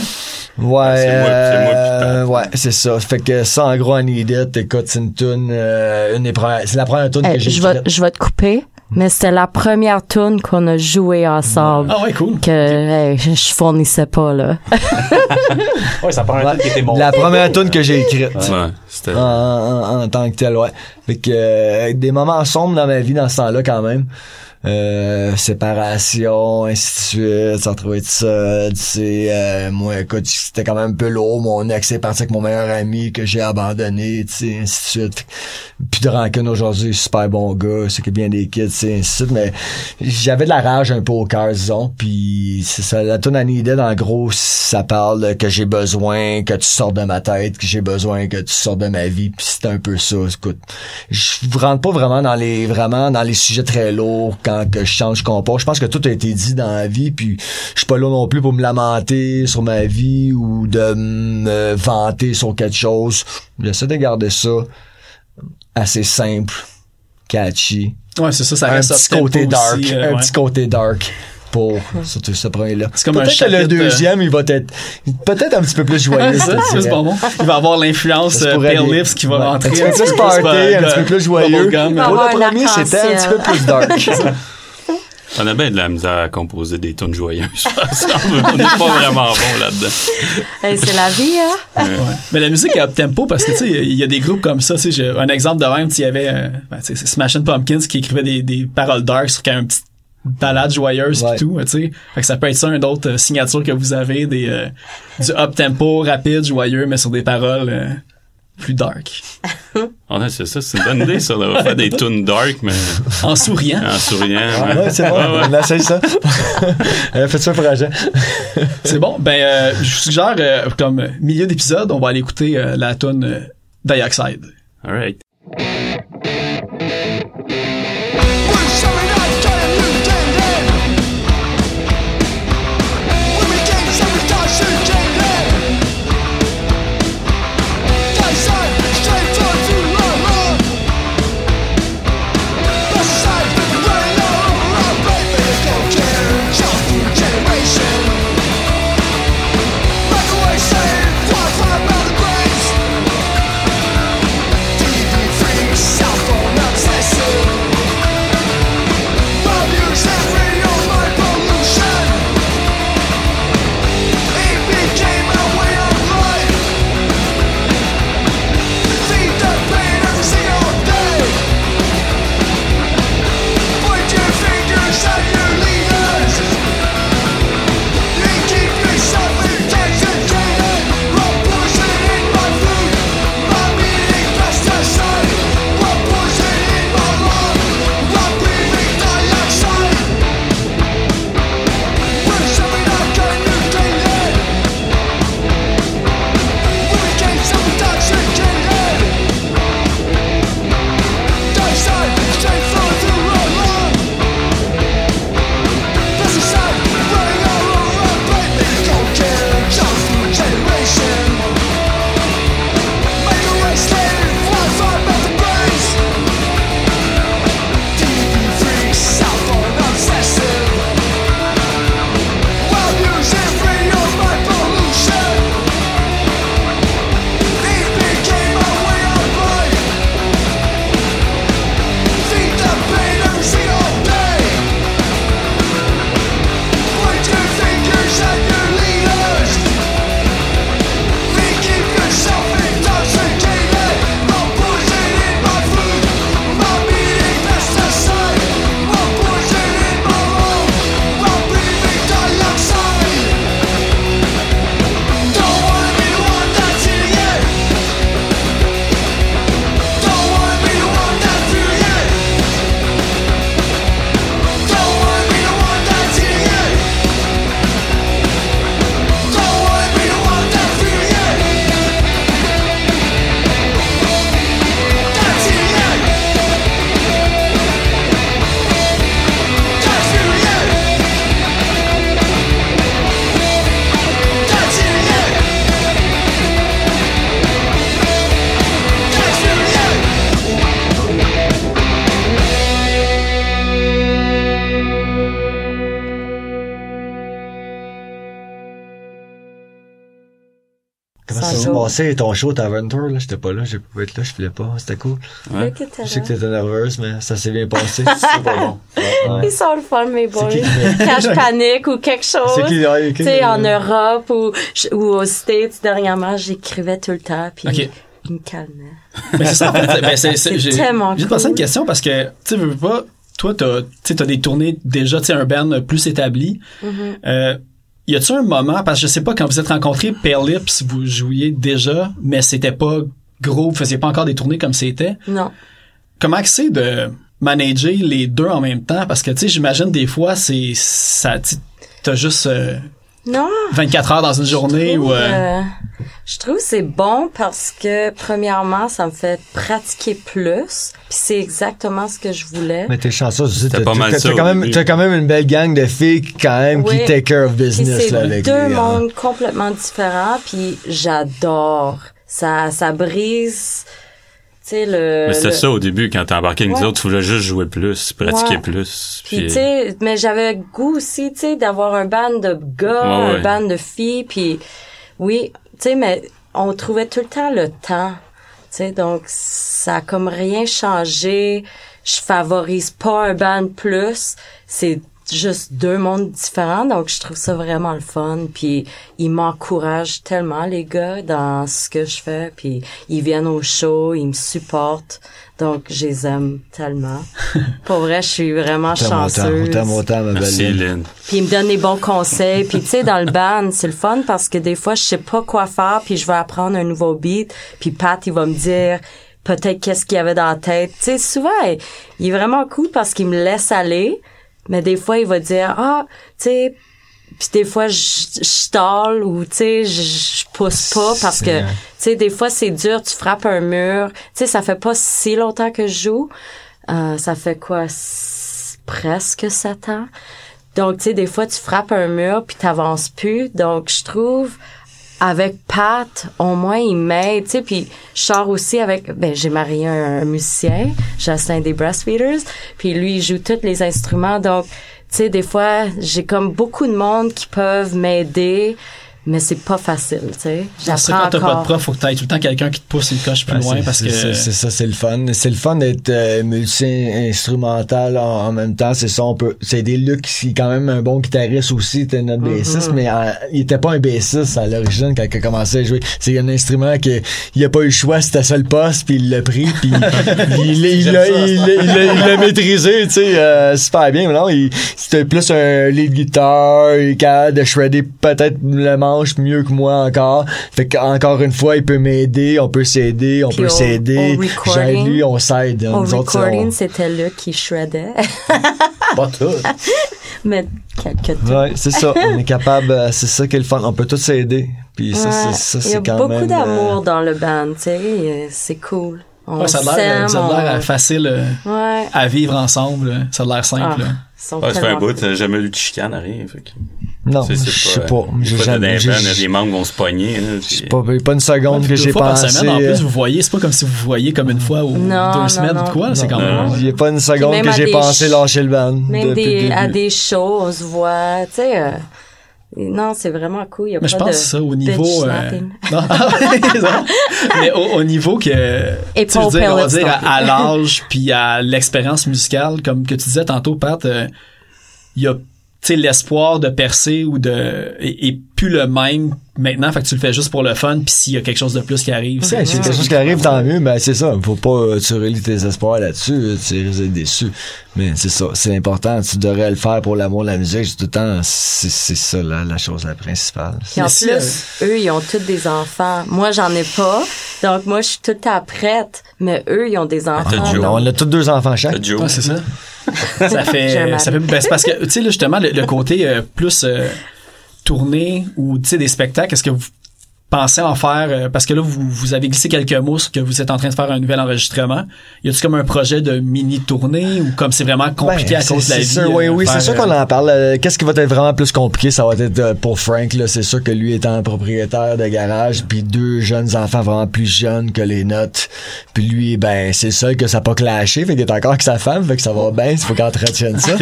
Ouais, c'est moi- c'est moi qui euh, ouais, c'est ça. Fait que ça, en gros, I Need It, écoute, c'est une tune, euh, une des premières, c'est la première tune Hey, que j'ai je vais, je vais te couper, mais c'était la première tune qu'on a joué ensemble. Ah ouais, cool. Que hey, je, je fournissais pas là. Ouais, ça prend un Ouais, truc qui était bon. la première tune que j'ai écrite. Ouais, c'était... en, en, en tant que tel, ouais. Fait que euh, des moments sombres dans ma vie dans ce temps-là quand même. Euh, séparation, ainsi de suite, se retrouver tout seul, tu sais, euh, moi, écoute, c'était quand même un peu lourd, mon ex est parti avec mon meilleur ami que j'ai abandonné, tu sais, ainsi de suite. Puis de rancune aujourd'hui, super bon gars, c'est que bien des kids, tu sais, ainsi de suite, mais j'avais de la rage un peu au cœur, disons, puis c'est ça, la à Needed, en gros, ça parle que j'ai besoin que tu sortes de ma tête, que j'ai besoin que tu sortes de ma vie, puis c'est un peu ça, écoute. Je rentre pas vraiment dans les, vraiment dans les sujets très lourds que je change, compare. Je pense que tout a été dit dans la vie, puis je suis pas là non plus pour me lamenter sur ma vie ou de me vanter sur quelque chose. J'essaie de garder ça assez simple, catchy. Ouais, c'est ça, ça un reste petit côté dark, aussi, euh, un ouais. petit côté dark pour surtout ce premier-là. C'est comme un Peut-être que le euh, deuxième, il va être peut-être un petit peu plus joyeux. Ça, c'est bon. Il va avoir l'influence euh, Pale. Lips qui va Ouais. rentrer. Un petit peu plus party, un petit peu plus joyeux. Pour le premier, c'était un petit peu plus dark. On a bien de la misère à composer des tunes joyeuses. on n'est pas vraiment bon là-dedans. Hey, c'est la vie, hein? Ouais. Mais la musique est up tempo parce que tu sais il y a des groupes comme ça, tu sais j'ai un exemple de même, il y avait euh, ben, Smashing Pumpkins qui écrivait des, des paroles dark sur quand un petit balade joyeuse Ouais. pis tout, tu sais. Fait que ça peut être ça une autre euh, signature que vous avez des euh, du up tempo rapide, joyeux mais sur des paroles euh, plus dark. Ah, non, c'est ça, c'est une bonne idée, ça. On va faire des tunes dark, mais En souriant. en souriant. Ah, ouais, c'est bon, Ouais, ouais. on essaye ça. Euh, Faites ça un projet? C'est bon. Ben je vous suggère euh, comme milieu d'épisode, on va aller écouter euh, la tune euh, Dioxide. All right. Comment ça s'est passé ton show Tavern Tour, là? J'étais pas là, j'ai pu être là, je filais pas, c'était cool. Ouais. Je sais que t'étais nerveuse, mais ça s'est bien passé. C'est pas bon. Ouais. Ils sont le fun, mes boys. qui- Quand je panique ou quelque chose. Qui. Tu sais, en Europe ou, ou aux States, dernièrement, j'écrivais tout le temps, puis Ok. ils me calmaient. Mais c'est ça, en fait, ben, c'est, j'ai, tellement une question parce que, tu sais, veux pas, toi, t'as, t'as des tournées déjà, tu sais, un band plus établi. Mm-hmm. Euh, y a-tu un moment, parce que je sais pas, quand vous êtes rencontrés, Pale Lips, vous jouiez déjà, mais c'était pas gros, vous faisiez pas encore des tournées comme c'était? Non. Comment c'est de manager les deux en même temps? Parce que, tu sais, j'imagine des fois, c'est, ça, tu t'as juste euh, Non. 24 heures dans une journée ou... euh, Euh, je trouve que c'est bon parce que premièrement, ça me fait pratiquer plus. Puis c'est exactement ce que je voulais. Mais t'es chanceuse aussi. T'as pas mal t'as- quand même, t'as quand même une belle gang de filles quand même Oui. qui take care of business là, avec deux les, hein. mondes complètement différents. Puis j'adore. Ça, ça brise. Tu sais le. Mais c'était le- ça au début, quand t'es embarqué avec nous Ouais. autres, tu voulais juste jouer plus, pratiquer Ouais. plus. Puis Puis, tu sais, mais j'avais goût aussi, tu sais, d'avoir un band de gars, ouais. un band de filles, puis oui, tu sais, mais on trouvait tout le temps le temps, tu sais, donc ça a comme rien changé. Je favorise pas un band plus, c'est juste deux mondes différents, donc je trouve ça vraiment le fun. Puis ils m'encouragent tellement les gars dans ce que je fais, puis ils viennent au show, ils me supportent, donc je les aime tellement. Pour vrai, je suis vraiment chanceuse. autant, autant, ma Merci, belle. Lynn. Puis il me donne des bons conseils. Puis tu sais, dans le band, c'est le fun parce que des fois, je sais pas quoi faire, puis je vais apprendre un nouveau beat. Puis Pat, il va me dire peut-être qu'est-ce qu'il y avait dans la tête. Tu sais, souvent, il est vraiment cool parce qu'il me laisse aller. Mais des fois, il va dire, ah, tu sais, puis des fois, je, je stall ou, tu sais, je, je pousse pas parce que, tu sais, des fois, c'est dur, tu frappes un mur. Tu sais, ça fait pas si longtemps que je joue. Euh, ça fait quoi, presque sept ans. Donc, tu sais, des fois, tu frappes un mur puis t'avances plus. Donc, je trouve, avec Pat, au moins, il m'aide, tu sais, puis je aussi avec, ben, j'ai marié un, un musicien, Justin des Breastfeeders, puis lui, il joue tous les instruments, donc, tu sais, des fois, j'ai comme beaucoup de monde qui peuvent m'aider, mais c'est pas facile, tu sais. J'apprends quand t'as pas de encore. prof, faut que t'aies tout le temps quelqu'un qui te pousse une coche plus Ouais, loin c'est- parce c'est que ça, c'est ça, c'est le fun. C'est le fun d'être euh, multi-instrumental en, en même temps. C'est ça, on peut. C'est des Luc qui est quand même un bon guitariste aussi, c'était notre Mm-hmm. bassiste, mais euh, il était pas un bassiste à l'origine quand il a commencé à jouer. C'est un instrument que il a pas eu le choix, c'était ça le poste, puis il l'a pris, puis il l'a- maîtrisé, tu sais, euh, super bien. Mais non, il- c'était plus un lead guitar, il est capable de shredder peut-être le manche mieux que moi encore. Fait qu'encore une fois, il peut m'aider, on peut s'aider, on Puis peut au- s'aider. recording- lui, on s'aide. Au Nous autres, recording, on- c'était Luc qui shreddait, Pas tout. mais quelques Ouais, c'est ça. On est capable, euh, c'est ça qui est le fun. On peut tous s'aider. Puis ça, Ouais. c'est, ça, Il y a c'est quand beaucoup même. d'amour euh, dans le band, tu sais, euh, c'est cool. On Ouais, ça a l'air, s'aime, ça a l'air on- facile euh, Ouais. à vivre ensemble. Ça a l'air Ah, simple. Ouais, ça fait un bout, jamais eu de chicane, rien. Fait que, Non, je sais, pas. euh, J'ai jamais. les membres vont se pogner. puis- j'ai pas, pas une seconde Ouais, que j'ai deux fois par pensé. semaine, en euh, plus, vous voyez, c'est pas comme si vous voyez comme une fois ou Non, deux non, semaines non. ou quoi. C'est quand même. Il y a pas une seconde que j'ai des pensé ch- lâcher le band. Même depuis des, le à des shows, on se voit, tu sais, euh, non, c'est vraiment cool. Il y a Mais pas je pense de que ça au niveau. euh, non, non. mais au, au niveau que Et tu veux dire, on va dire à, à l'âge puis à l'expérience musicale, comme que tu disais tantôt, Pat, euh, il y a l'espoir de percer ou de et plus le même maintenant fait que tu le fais juste pour le fun puis s'il y a quelque chose de plus qui arrive Ouais, c'est quelque chose qui arrive, tant mieux, mais c'est ça. Faut pas, euh, tu relis tes espoirs là-dessus, euh, tu risques d'être déçu. Mais c'est ça, c'est important. Tu devrais le faire pour l'amour de la musique. Tout le temps, c'est, c'est ça, la, la chose la principale. Puis en si, plus, eux, ils ont tous des enfants. Moi, j'en ai pas. Donc, moi, je suis tout le temps prête. Mais eux, ils ont des enfants. Joe. donc- On a tous deux enfants chaque. Ouais, c'est ça. Ça fait, ça fait, ben, c'est parce que, tu sais, justement, le, le côté euh, plus euh, tourné ou, tu sais, des spectacles, est-ce que vous pensez en faire, euh, parce que là, vous, vous avez glissé quelques mots sur que vous êtes en train de faire un nouvel enregistrement. Y a-tu comme un projet de mini-tournée ou comme c'est vraiment compliqué Ben, à cause de la vie? sûr, oui, euh, oui, c'est sûr euh, qu'on en parle. Euh, Qu'est-ce qui va être vraiment plus compliqué? Ça va être euh, pour Frank, là. C'est sûr que lui étant propriétaire de garage, puis deux jeunes enfants vraiment plus jeunes que les notes. Puis lui, ben, c'est seul que ça n'a pas clashé, fait qu'il est encore avec sa femme, fait que ça va bien, il faut qu'il entretienne ça.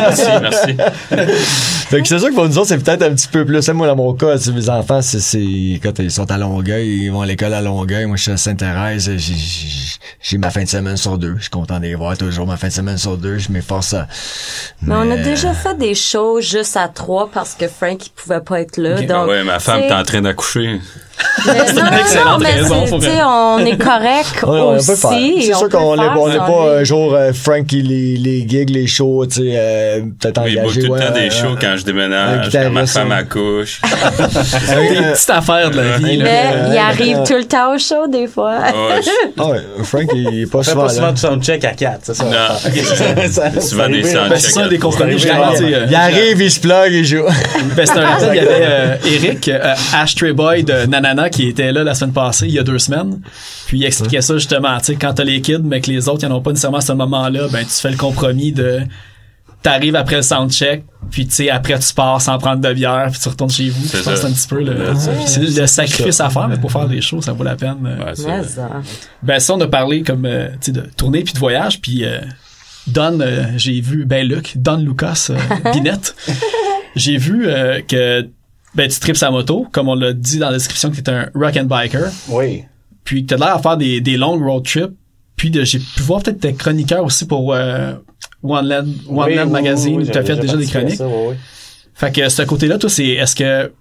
Merci, merci. fait que c'est sûr que pour nous autres, c'est peut-être un petit peu plus. Moi, dans mon cas, mes enfants, c'est c'est, quand ils sont à Longueuil, ils vont à l'école à Longueuil. Moi, je suis à Sainte-Thérèse. J'ai, ma fin de semaine sur deux. Je suis content de les voir toujours ma fin de semaine sur deux. Je m'efforce à... Mais on a déjà fait des shows juste à trois parce que Frank il pouvait pas être là. Ok. Donc, ouais, ma femme tu est en train d'accoucher. mais non, non, non, excellente mais raison, c'est- on est correct Ouais, on aussi. C'est sûr qu'on n'est pas un jour euh, Frank qui les, les gigs, les shows, tu sais, euh, peut-être Oui, il bouge engagé. tout le ouais, temps des euh, shows quand je déménage, quand ma femme accouche. avec, euh, petites affaires de la vie, là. Mais il arrive tout le temps au show des fois. Ah ouais, Frank, il est pas On fait souvent pas souvent de soundcheck à 4, c'est ça? Non. Souvent arrive, des soundchecks Ben, c'est ça, des sais, euh, Il arrive, il se plug, il joue. Ben, c'est un il y avait euh, Eric, euh, Ashtray Boy de Nanana, qui était là la semaine passée, il y a deux semaines. Puis il expliquait ça justement, tu sais, quand t'as les kids, mais que les autres, ils en ont pas nécessairement à ce moment-là, ben tu fais le compromis de t'arrives après le soundcheck, puis tu sais, après tu pars sans prendre de bière, puis tu retournes chez vous. C'est Je pense c'est un petit peu le, c'est le sacrifice à faire, mais pour faire des shows, ça vaut la peine. euh. Ouais, c'est- Mais ça. Ben ça, on a parlé comme euh, tu sais de tournée puis de voyage, puis euh, Don, euh, j'ai vu ben Luc, Don Lucas euh, Binette, j'ai vu euh, que ben tu tripes sa moto, comme on l'a dit dans la description que t'es un rock and biker, Oui. puis que t'as l'air à faire des, des longs road trips, puis j'ai pu voir peut-être tes chroniqueurs aussi pour euh, One Land, One Oui, Land oui, Magazine, oui, t'as j'avais fait déjà des chroniques. ça. Fait que ce côté-là, toi, c'est est-ce que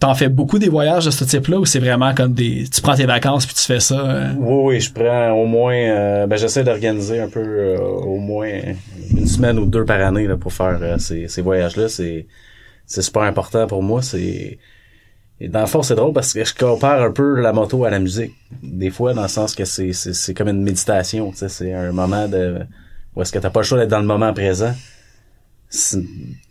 t'en fais beaucoup des voyages de ce type-là ou c'est vraiment comme des tu prends tes vacances puis tu fais ça euh, Oui, oui, je prends au moins, euh, ben j'essaie d'organiser un peu euh, au moins une semaine ou deux par année là, pour faire ces, ces voyages-là. C'est c'est super important pour moi. C'est et dans le fond, c'est drôle parce que je compare un peu la moto à la musique. Des fois, dans le sens que c'est c'est c'est comme une méditation. C'est un moment de où est-ce que t'as pas le choix d'être dans le moment présent.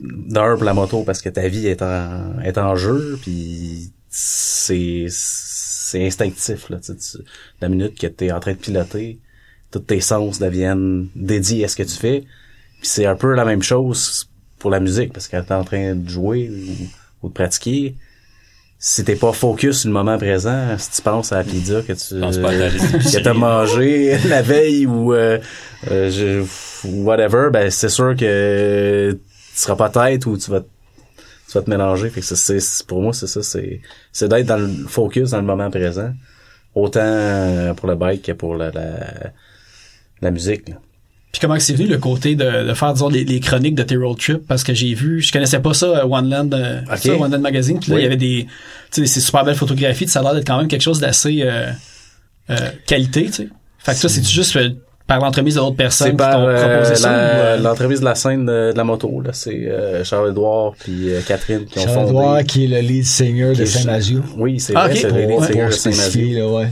D'un pour la moto parce que ta vie est en est en jeu puis c'est c'est instinctif là. Tu la minute que tu es en train de piloter, tous tes sens deviennent dédiés à ce que tu fais. Puis c'est un peu la même chose pour la musique, parce que t'es en train de jouer ou, ou de pratiquer, si t'es pas focus sur le moment présent, si tu penses à la pizza que tu pas à que t'as mangé la veille ou euh, euh, je, whatever, ben c'est sûr que tu seras pas tête ou tu vas tu vas te mélanger. Fait que c'est- pour moi, c'est ça, c'est, c'est d'être dans le focus, dans le moment présent. Autant euh, pour le bike que pour la, la, la musique. là. Puis comment que c'est venu le côté de, de faire disons les, les chroniques de tes road trips parce que j'ai vu je connaissais pas ça euh, One Land euh, ça, One Land magazine puis là Oui. il y avait des tu sais ces super belles photographies ça a l'air d'être quand même quelque chose d'assez euh, euh, qualité tu sais fait que toi c'est juste euh, par l'entremise d'autres personnes C'est qui par euh, ça euh, l'entrevue de la scène de, de la moto. là. C'est euh, Charles-Édouard puis euh, Catherine qui ont Charles fondé. Edouard, qui est le lead singer de Saint-Mazieu. Oui, c'est Ah, vrai, c'est le lead singer de ouais.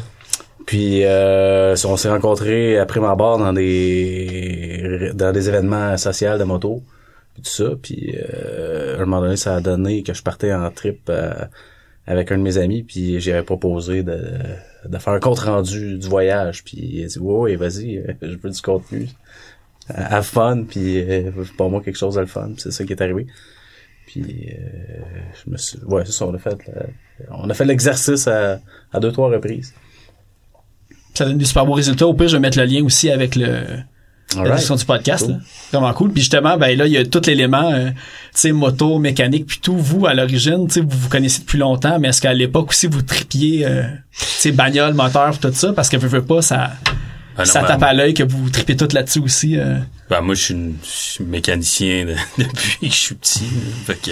Puis euh, on s'est rencontrés après ma barre dans des dans des événements sociaux de moto puis tout ça. Puis euh, à un moment donné ça a donné que je partais en trip euh, avec un de mes amis puis j'avais proposé de, de faire un compte rendu du voyage. Puis il a dit ouais ouais vas-y je veux du contenu. Have fun puis euh, pour moi quelque chose de le fun. C'est ça qui est arrivé. Puis euh, je me suis ouais c'est ça on a fait euh, on a fait l'exercice à, à deux trois reprises ça donne des super beaux résultats au pire je vais mettre le lien aussi avec le la description du podcast Cool. là. vraiment cool puis justement ben là il y a tout l'élément euh, tu sais moto mécanique puis tout vous à l'origine tu sais vous vous connaissez depuis longtemps mais est-ce qu'à l'époque aussi vous tripiez euh, tu sais bagnole moteur tout ça? Parce que veux, veux pas ça Ah non, ça ben, tape à l'œil que vous tripez tout là-dessus aussi euh. ben, moi, je suis, une- je suis mécanicien de- depuis que je suis petit. là. Fait que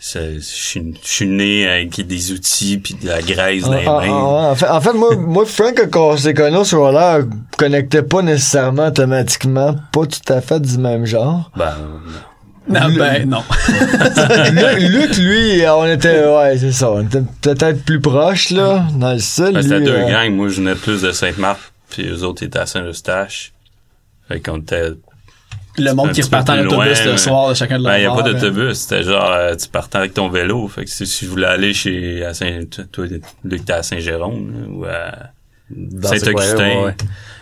je suis, né avec des outils puis de la graisse dans les Ah, ah, mains. ah, en fait, en fait, moi, moi, Frank, quand on s'est connus sur roller, connectait pas nécessairement automatiquement, pas tout à fait du même genre. Ben, non ben non Luc, lui, on était, ouais, c'est ça, on était peut-être plus proches, là, dans le style. ben, c'était deux euh, gangs. Moi, je venais plus de Sainte-Marthe puis eux autres étaient à Saint-Eustache. Fait qu'on était le monde qui repartait en autobus loin, le soir de chacun de leur Ben, y a pas d'autobus. C'était genre, euh, tu partais avec ton vélo. Fait que si, si je voulais aller chez, à Saint, toi, Luc, t'es à Saint-Jérôme, là, ou à Saint-Augustin. ouais.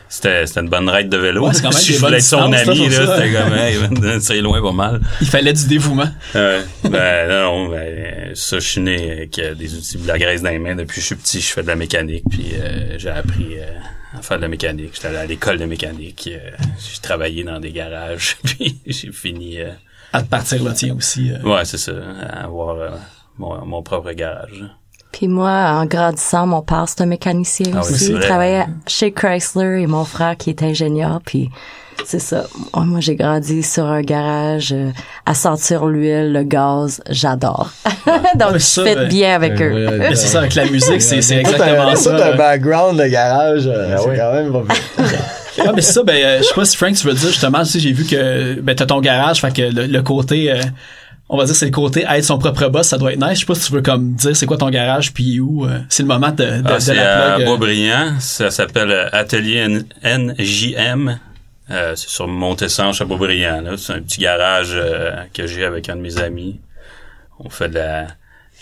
C'était, c'était une bonne raide de vélo. Ouais, quand même si je voulais être son ami, là, c'était comme, hey, c'est loin pas mal. il fallait du dévouement Ouais. ben, non, non, ben, ça, je suis né avec euh, des outils de la graisse dans les mains. Depuis que je suis petit, je fais de la mécanique, puis euh, j'ai appris euh, à faire de la mécanique. J'étais allé à l'école de mécanique. euh, j'ai travaillé dans des garages, puis j'ai fini... euh, à te partir le tien aussi euh. Ouais, c'est ça. À avoir euh, mon, mon propre garage. Puis moi, en grandissant, mon père, c'est un mécanicien Ah aussi. il travaillait chez Chrysler et mon frère qui est ingénieur. Puis c'est ça. Moi, moi, j'ai grandi sur un garage euh, à sentir l'huile, le gaz. J'adore. Donc, je ça, fais ben, bien avec eux. ouais, Mais c'est ça, avec la musique, c'est c'est exactement ça. un background de garage, euh, Ah c'est oui. quand même pas Ouais, mais c'est ça, ben, euh, je sais pas si Frank, tu veux dire, justement, tu sais, j'ai vu que, ben, t'as ton garage, fait que le, le côté, euh, on va dire, c'est le côté être son propre boss, ça doit être nice. Je sais pas si tu veux, comme, dire c'est quoi ton garage, puis où, euh, c'est le moment de, de, Ah, de c'est la à plug. euh. Beaubriand. Ça s'appelle Atelier N- NJM. Euh, c'est sur Beaubriand. là. C'est un petit garage euh, que j'ai avec un de mes amis. On fait de la, de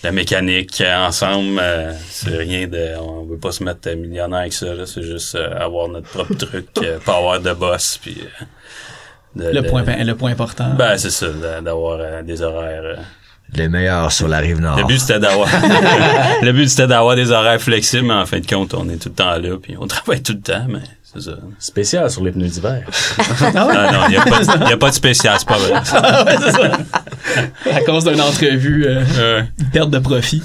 la mécanique ensemble. euh, c'est rien de... On veut pas se mettre millionnaire avec ça. là. C'est juste euh, avoir notre propre truc, euh, pas avoir de boss. Puis, euh, de- le de- point, le point important. Ben, c'est ça, de- d'avoir euh, des horaires... euh, Les meilleurs sur la rive nord. le but c'était d'avoir le but c'était d'avoir des horaires flexibles, mais en fin de compte, on est tout le temps là puis on travaille tout le temps, mais ça. Spécial sur les pneus d'hiver. Non, non, il y a pas de, y a pas de spécial, c'est pas vrai. Ouais, c'est ça. à cause d'une entrevue, euh, Euh, perte de profit.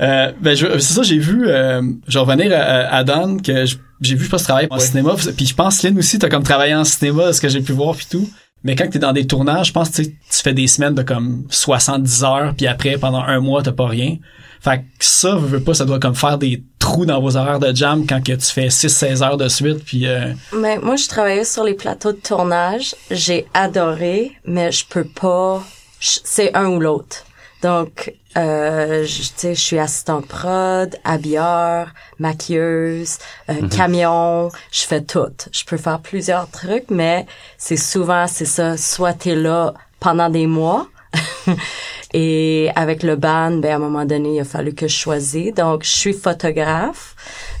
Euh, ben je- c'est ça j'ai vu euh, je vais revenir à, à Don que j'ai vu je pense travailler en cinéma puis je pense Lynn aussi t'as comme travaillé en cinéma ce que j'ai pu voir puis tout mais quand t'es dans des tournages je pense que tu sais, tu fais des semaines de comme 70 heures puis après pendant un mois t'as pas rien fait que ça veux, veux pas ça doit comme faire des trous dans vos horaires de jam quand que tu fais 6-16 heures de suite puis euh, Mais moi, je travaillais sur les plateaux de tournage. J'ai adoré, mais je peux pas. C'est un ou l'autre. Donc, euh, je- tu sais, je suis assistante prod, habilleur, maquilleuse, euh, camion. Je fais tout. Je peux faire plusieurs trucs, mais c'est souvent, c'est ça. Soit t'es là pendant des mois. Et avec le band, ben à un moment donné, il a fallu que je choisisse. Donc, je suis photographe.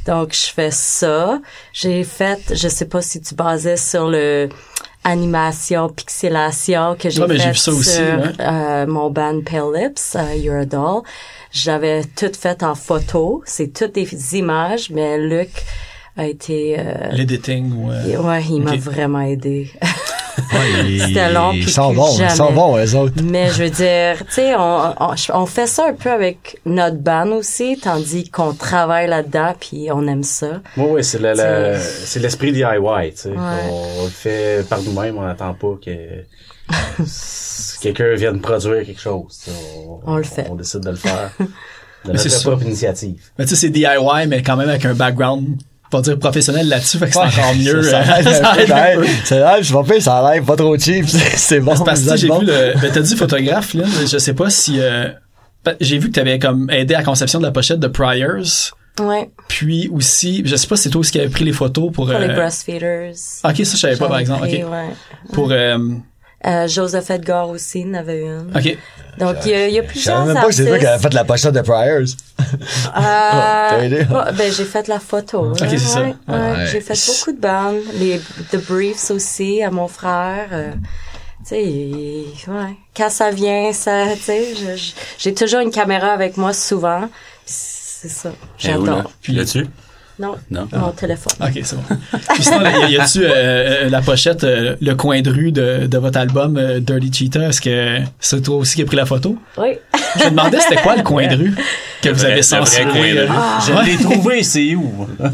Donc, je fais ça. J'ai fait, je sais pas si tu basais sur le animation, pixelation que j'ai mais j'ai fait aussi, sur ouais. euh, mon band Pale Lips, euh, You're a Doll. J'avais tout fait en photo. C'est toutes des images, mais Luc a été... euh, l'editing ou euh, ouais, il m'a vraiment aidé. ils, C'était long, Ils sont bons, ils sont bons, eux autres. Mais je veux dire, tu sais, on, on, on fait ça un peu avec notre band aussi, tandis qu'on travaille là-dedans, puis on aime ça. Oui, oui, c'est le, le- c'est l'esprit DIY, tu sais. Ouais. On le fait par nous-mêmes, on n'attend pas que quelqu'un vienne produire quelque chose. tu sais. On le fait. On décide de le faire. De Mais notre propre initiative. mais tu sais c'est DIY mais quand même avec un background pas dire professionnel là-dessus fait que c'est encore mieux Ça, euh, ça ça aide aide je vais pas, ça a l'air pas trop cheap. C'est bon. C'est parce que j'ai bon. vu le. Ben, t'as dit photographe, Lynn. Je sais pas si. euh, ben, j'ai vu que t'avais comme aidé à la conception de la pochette de Priors. Ouais, Puis aussi, je sais pas si c'est toi aussi qui avait pris les photos pour. pour les euh, breastfeeders. Ok, ça je savais pas par exemple. pris, Ok. ouais. Pour. euh, Euh, Joseph Edgar aussi en avait une. ok. Donc, il y a, il y a Je plusieurs savais même pas que c'est toi qui avais artistes. fait la pochette de Priors. Euh, T'as aidé? ouais, ben, j'ai fait la photo. Ok, c'est ça. Ouais, ouais. Ouais. J'ai fait beaucoup de bandes. Les The Briefs aussi à mon frère. euh, tu sais, il- ouais. Quand ça vient, ça, tu sais, je- je- j'ai toujours une caméra avec moi souvent. C'est ça. J'adore. Puis là-dessus? Non, Non? mon téléphone. Ok, c'est bon. Puis sinon, y a- y a-tu euh, euh, la pochette, euh, le coin de rue de, de votre album euh, Dirty Cheetah? Est-ce que c'est toi aussi qui as pris la photo? Oui. Je me demandais c'était quoi le coin de rue que vous avez censuré? coin de euh, rue. Je l'ai trouvé, c'est où?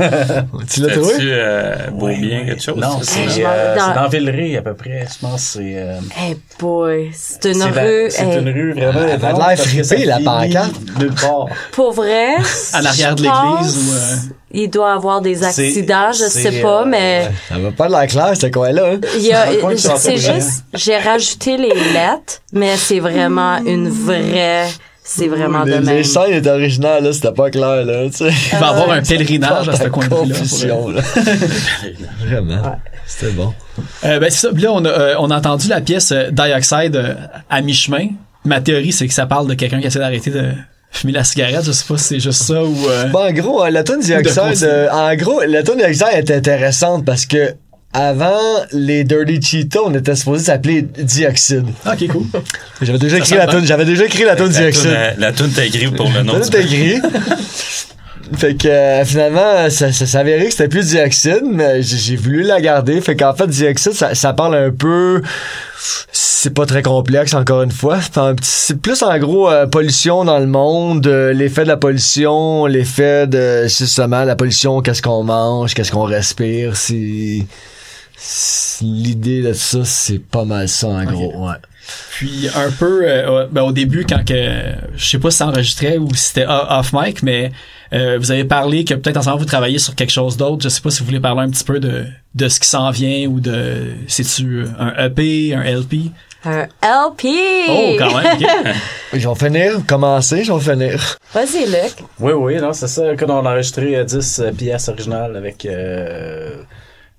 Tu l'as trouvé? As-tu euh, Beaubien, quelque chose? Non, je c'est euh, dans- c'est dans Villeray, à peu près. Je pense que c'est... euh, Hey boy, c'est une c'est la- rue. C'est hey, une rue vraiment... Elle avait étrange l'air la pancarte. Nulle part. Pour vrai. À l'arrière de l'église ou, euh, Il doit avoir des accidents, je sais pas, euh, mais. Ça va pas de l'air clair, ce coin-là. hein. C'est juste, j'ai rajouté les lettres, mais c'est vraiment une vraie, c'est vraiment de Les, même. les scènes étaient originales, là, c'était pas clair, là, tu sais. Il va y avoir un pèlerinage à ce coin de rue-là. Confusion, là. Vraiment. C'était bon. Euh, ben c'est ça. Là, on a, euh, on a entendu la pièce euh, Dioxide euh, à mi-chemin. Ma théorie, c'est que ça parle de quelqu'un qui essaie d'arrêter de fumer la cigarette. Je sais pas si c'est juste ça ou... euh, Bon, en gros, euh, la tune de Dioxide, euh, en gros, la tune Dioxide est intéressante parce que avant les Dirty Cheetah, on était supposé s'appeler Dioxide. Ok, cool. J'avais déjà écrit la tune, j'avais déjà écrit la tune La toune, Dioxide. euh, la toune t'a écrit pour le nom Tout du est écrit. Fait que euh, finalement, ça, ça s'avérait que c'était plus dioxyde, mais j'ai voulu la garder. Fait qu'en fait, dioxyde, ça, ça parle un peu. C'est pas très complexe, encore une fois. C'est plus en gros euh, pollution dans le monde, euh, l'effet de la pollution, l'effet de justement la pollution, qu'est-ce qu'on mange, qu'est-ce qu'on respire. C'est c'est- l'idée de ça, c'est pas mal ça en gros. Ouais. Puis un peu, euh, ben, au début, quand que, je sais pas si ça enregistrait ou si c'était off mic, mais euh, vous avez parlé que peut-être ensemble vous travaillez sur quelque chose d'autre. Je sais pas si vous voulez parler un petit peu de, de ce qui s'en vient ou de, c'est-tu un EP, un LP? Un LP! Oh, quand même, ok. Je vais finir, commencer, je vais finir. Vas-y, Luc. Oui, oui, non, c'est ça. Quand on a enregistré euh, 10 euh, pièces originales avec euh,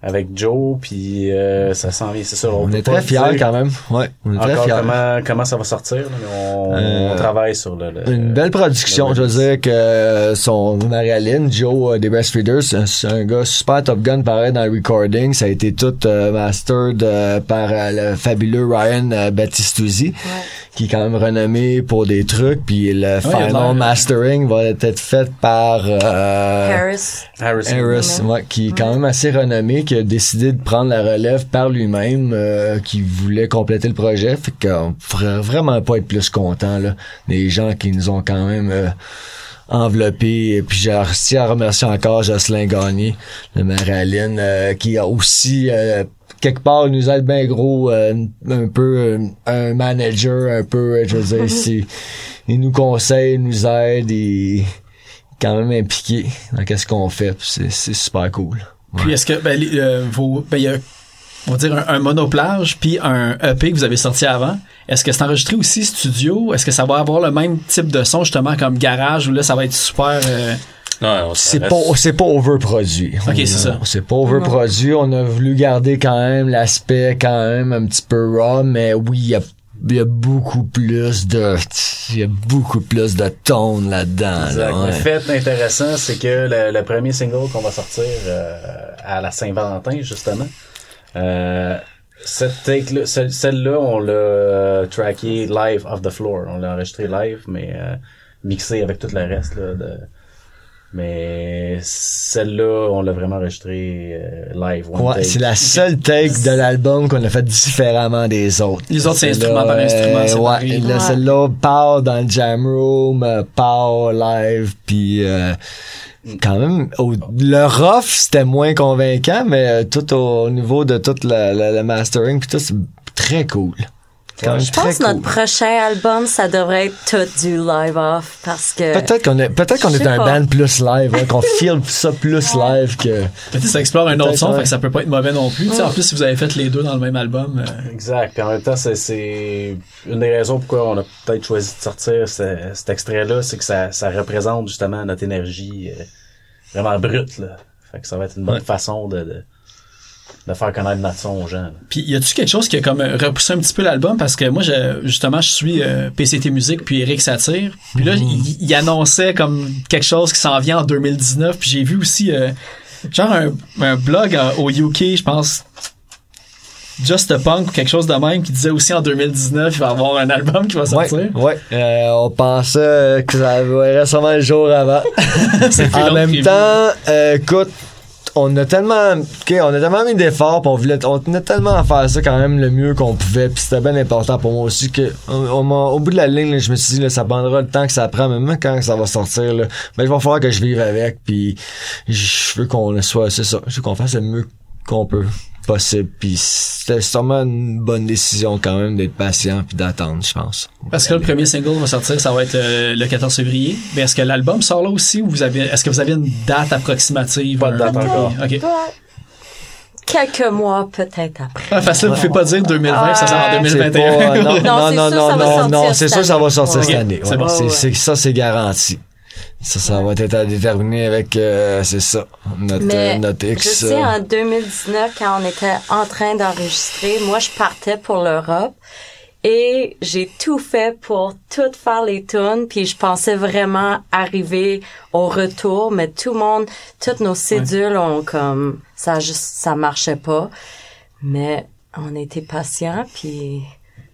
avec Joe, puis euh, ça s'en vient, c'est ça. On est très fiers dire quand même. Ouais, on est très Encore fiers. comment comment ça va sortir, là, mais on, Euh, on travaille sur le, le- Une belle production, le je veux dire que son Marie-Aline, Joe euh, des Breastfeeders, c'est un, c'est un gars super Top Gun pareil dans le recording. Ça a été tout euh, mastered euh, par euh, le fabuleux Ryan euh, Battistuzzi, qui est quand même renommé pour des trucs. Puis le final mastering va être fait par euh, Harris. Harris, Ouais. ouais, qui est quand même assez renommé, qui a décidé de prendre la relève par lui-même, euh, qui voulait compléter le projet. Fait qu'on pourrait vraiment pas être plus content là. Des gens qui nous ont quand même euh, enveloppés. Et puis j'ai réussi à remercier encore Jocelyn Gagné, de Marie-Aline, euh, qui a aussi euh, quelque part nous aide bien gros, euh, un peu euh, un manager, un peu, euh, je veux dire, il nous conseille, nous aide, il est quand même impliqué dans qu'est-ce qu'on fait. C'est c'est super cool. Puis est-ce que, ben, les, euh, vos, ben, il y a, on va dire un, un monoplage puis un EP que vous avez sorti avant. Est-ce que c'est enregistré aussi studio? Est-ce que ça va avoir le même type de son justement comme garage où là ça va être super, euh, C'est pas, c'est pas overproduit. Ok, c'est ça. C'est pas overproduit. On a voulu garder quand même l'aspect quand même un petit peu raw, mais oui, il y a, il y a beaucoup plus de, il y a beaucoup plus de tone là-dedans. Exact. là, ouais. Le fait intéressant, c'est que le, le premier single qu'on va sortir euh, à la Saint-Valentin, justement, euh, cette take-là, celle- celle-là, on l'a euh, tracké live off the floor. On l'a enregistré live, mais euh, mixé avec tout le reste. Là, de... Mais celle-là, on l'a vraiment enregistré euh, live. Ouais, take. c'est la seule take de l'album qu'on a fait différemment des autres. Les autres, c'est instrument par instrument, euh, ouais, là, Ouais. celle-là part dans le jam room, part live, puis euh, quand même, le rough, c'était moins convaincant, mais euh, tout au, niveau de tout le, le- le mastering, puis tout, c'est très cool. Je pense que notre prochain album, ça devrait être tout du live off parce que. Peut-être qu'on est, peut-être qu'on est un pas. band plus live, hein, qu'on filme ça plus live que. peut-être ça explore un autre son, ouais. fait que ça peut pas être mauvais non plus. Tu sais, En plus, si vous avez fait les deux dans le même album, euh, Exact. Puis en même temps, c'est, c'est une des raisons pourquoi on a peut-être choisi de sortir ce- cet extrait-là, c'est que ça, ça représente justement notre énergie euh, vraiment brute. Là. Fait que ça va être une bonne Ouais. façon de, de, de faire connaître notre son aux gens. Puis y a-tu quelque chose qui a comme euh, repoussé un petit peu l'album? Parce que moi je, justement je suis euh, PCT Musique puis Eric Satire puis là il, il annonçait comme quelque chose qui s'en vient en 2019 puis j'ai vu aussi euh, genre un, un blog euh, au UK je pense Just a Punk ou quelque chose de même qui disait aussi en 2019 il va y avoir un album qui va Ouais, sortir. ouais. Euh, on pensait que ça verrait sûrement le jour avant. En même prévu. temps, euh, écoute, on a tellement, ok, on a tellement mis d'efforts, pis on voulait, on tenait tellement à faire ça quand même le mieux qu'on pouvait, puis c'était bien important pour moi aussi que, on, au bout de la ligne, je me suis dit, là, ça prendra le temps que ça prend, même quand ça va sortir, là, ben, il va falloir que je vive avec, puis je veux qu'on soit, c'est ça, je veux qu'on fasse le mieux qu'on peut possible, puis c'était sûrement une bonne décision quand même d'être patient puis d'attendre, je pense. Parce que là, le premier single va sortir, ça va être euh, le 14 février. Mais est-ce que l'album sort là aussi ou vous avez, est-ce que vous avez une date approximative? Pas de date encore. Ok. Ouais. Quelques mois peut-être après. Ah, facile, vous ne pouvez pas dire 2020, ça sort en Ouais. C'est 2021. pas- non, Non, non, non, non, non, c'est sûr que ça va sortir cette année. c'est ouais. bon. Ouais, ça, c'est garanti. Ça, ça va être à déterminer avec, euh, c'est ça, notre, Mais euh, notre je X. sais, euh, en 2019, quand on était en train d'enregistrer, moi, je partais pour l'Europe et j'ai tout fait pour tout faire les tunes, puis je pensais vraiment arriver au retour, mais tout le monde, toutes nos cédules ont comme, ça juste, ça marchait pas. Mais on était patients, puis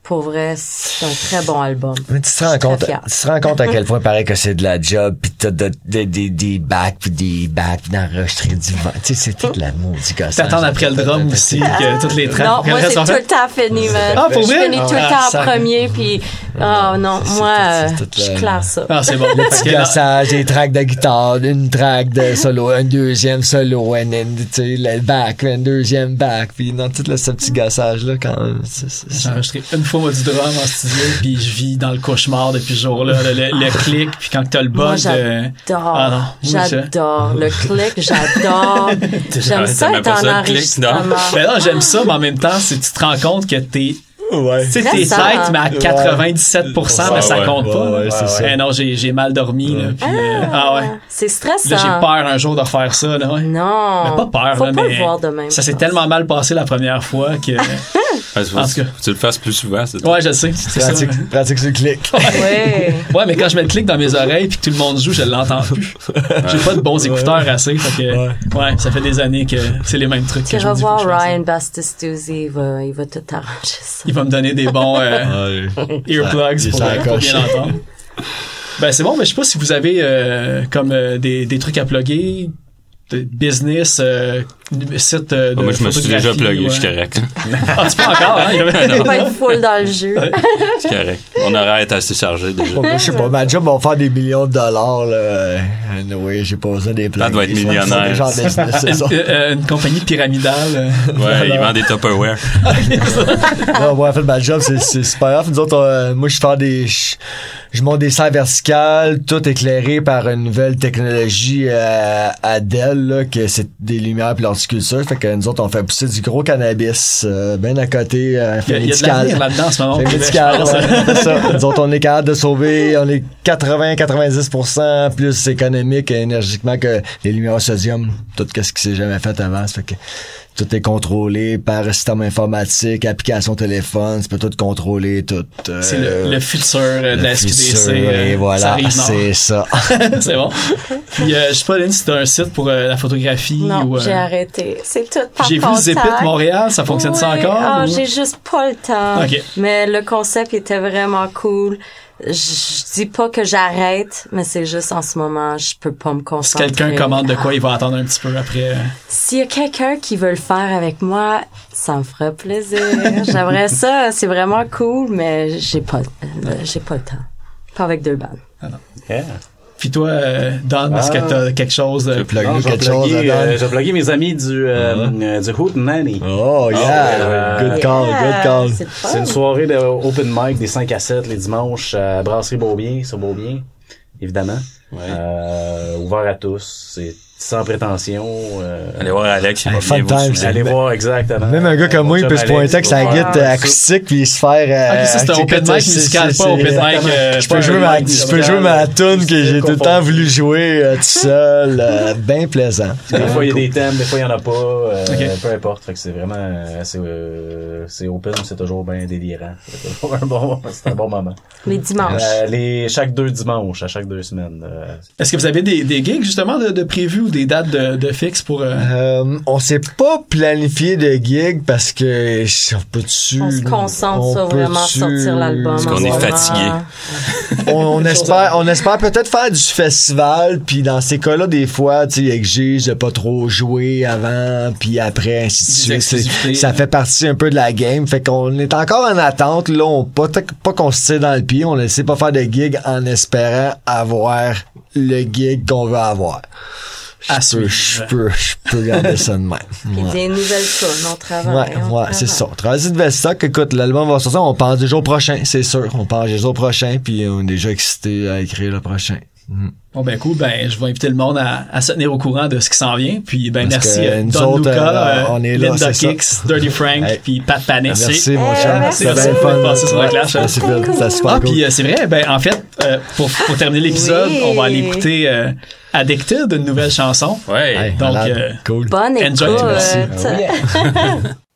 pour vrai, c'est un très bon album. Mais tu te Je rends compte, tu te rends compte à quel point pareil que c'est de la job pis t'as de- de- des des bacs pis des bacs pis d'enregistrer du vent. Tu sais, c'est toute la maudite gossage. T'attends après le drum aussi, que toutes les tracks. Non, moi, c'est tout le temps fini, man. Ah, pour Je vrai? finis tout Ah, le temps ça- en premier, puis... Oh non, c'est moi, tout- euh, c'est tout, je classe ça. Ah, c'est bon. Le petit gossage, des tracks de guitare, une track de solo, un deuxième solo, then, tu sais, le back, un deuxième back, puis dans tout le, ce petit gossage là quand même. c'est- c'est- J'ai enregistré une fois moi du drum en studio, puis je vis dans le cauchemar depuis ce jour-là. Le, le- le clic, puis quand t'as le de... j'adore. Ah non, oui, j'adore. Le clic, j'adore. J'aime ça être pas en clic, non? enregistrement. Ben là, j'aime ça, mais en même temps, c'est tu te rends compte que t'es... Ouais. Tu sais, Mais t'es tête, mais à 97%, mais ça compte ouais, pas. ouais, c'est. Eh non, j'ai mal dormi, là. Puis, euh, ah ouais. C'est stressant. J'ai peur un jour de refaire ça, là, ouais. Non. Mais pas peur, Faut là, pas mais le voir de même. ça s'est tellement mal passé la première fois que... Parce que En faut, faut que tu le fasses plus souvent, c'est tout. Ouais, je sais. c'est ça. Pratique, pratique sur le clic. Ouais. Ouais, mais quand je mets le clic dans mes oreilles puis que tout le monde joue, je l'entends plus. J'ai pas de bons écouteurs assez, fait que ouais. ça fait des années que c'est les mêmes trucs Tu que vas voir que. Ryan Bastistuzzi, il va, il va tout arranger ça. Il va me donner des bons euh, earplugs pour, bien entendre. Ben c'est bon, mais je sais pas si vous avez euh, comme euh, des, des trucs à plugger, de business, euh, site euh, de Moi, je me suis déjà plugué, ouais. je suis correct. Ah, tu peux encore, hein? il y avait- Il va pas être full dans le jeu. Je suis correct. Mon horaire est assez chargé déjà. Je sais pas, ma job va faire des millions de dollars, là. Oui, j'ai pas besoin des plans. Pat doit être millionnaire. Des gens de business, c'est ça. Une, euh, une compagnie pyramidale. euh, Ouais, il vend des Tupperware. non, moi, en fait, ma job, c'est, super grave. Nous autres, euh, moi, je fais des, je, je monte des serres verticales, tout éclairé par une nouvelle technologie euh, à Dell, là, que c'est des lumières puis Fait que nous autres, on fait pousser du gros cannabis, euh, ben à côté, euh, Il y a, il y a de là-dedans en ce moment. Fait au Québec, médical, ouais, ça. Nous autres, on est capable de sauver, on est 80-90% plus économique et énergiquement que les lumières au sodium, tout ce qui s'est jamais fait avant. Fait que tout est contrôlé par système informatique, application téléphone, tu peux tout contrôler, tout. euh, C'est le, le futur euh, de la SQDC. euh, et voilà, c'est ça. c'est bon. Puis, euh, je sais pas, Lynn, si t'as un site pour euh, la photographie Non, ou... euh, j'ai arrêté. C'est tout par J'ai vu. Zepit Montréal, ça fonctionne ça encore? Ah, ou- j'ai juste pas le temps. Ok. Mais le concept était vraiment cool. Je, je dis pas que j'arrête, mais c'est juste en ce moment, je peux pas me Si concentrer. quelqu'un commande de quoi, il va attendre un petit peu après. euh. S'il y a quelqu'un qui veut le faire avec moi, ça me ferait plaisir. J'aimerais ça, c'est vraiment cool, mais j'ai pas, euh, j'ai pas le temps. Pas avec deux bandes. Yeah. Puis toi, euh, Don, est-ce que Ah. t'as quelque chose... euh, Plug Non, je quelque chose euh, je vais plugger mes amis du, euh, euh, du Hoot Nanny. Oh, yeah. euh, good call, good call. C'est une soirée de open mic des 5 à 7 les dimanches à Brasserie Beaubien, sur Beaubien, évidemment. Euh, ouvert à tous. C'est sans prétention. Euh, Allez voir Alex, il va Hey, fun time, allez voir exactement. Même un gars comme moi, il peut se pointer avec sa guitare acoustique puis se faire. euh, ça, c'est un open mic c'est- musical, pas open mic, euh, Je peux un jouer ma, mic je peux jouer ma tune que j'ai tout le temps voulu jouer euh, tout seul, bien plaisant. Des fois, il y a des thèmes, des fois, il y en a pas. Peu importe. Fait que c'est vraiment, c'est, open, c'est toujours bien délirant. C'est toujours un bon, moment. Les dimanches. Les, chaque deux dimanches, à chaque deux semaines. Est-ce que vous avez des, gigs, justement, de, de prévus ou des dates de, de fixes pour... euh, Euh, on s'est pas planifié de gig parce que je- on peut-tu. On se concentre on sur vraiment sortir l'album. Parce qu'on est fatigué. on, on espère, on espère peut-être faire du festival, puis dans ces cas-là, des fois, tu sais, ils exigent de pas trop jouer avant, puis après, ainsi de suite. Ça fait partie un peu de la game. Fait qu'on est encore en attente. Là, on pas, pas qu'on se tire dans le pied. On ne sait pas faire de gig en espérant avoir le gig qu'on veut avoir. À Je peux, je peux, je peux garder ça de même. Puis Ouais. des nouvelles tunes, on travaille. Ouais, on ouais, travaille. c'est ça. Transit Vestock, écoute, l'album va sortir, on pense des jours prochains, c'est sûr. On pense des jours prochains, puis on est déjà excités à écrire le prochain. Mm. Bon ben cool, ben je vais inviter le monde à, à se tenir au courant de ce qui s'en vient. Puis ben Parce merci que euh, nous Don autres, Luca, euh, euh, on est là, Linda ça. Kicks, Dirty Frank, Hey. puis Pat Panet. Merci, mon cher. merci. Bien fun. de passer sur la clash, hein. C'était super, c'était super Ah cool. puis euh, c'est vrai, ben en fait euh, pour, pour terminer l'épisode, Oui. on va aller écouter euh, Addicted, une nouvelle chanson. Ouais. Hey, donc, euh, cool. Bonne Enjoy, écoute. merci.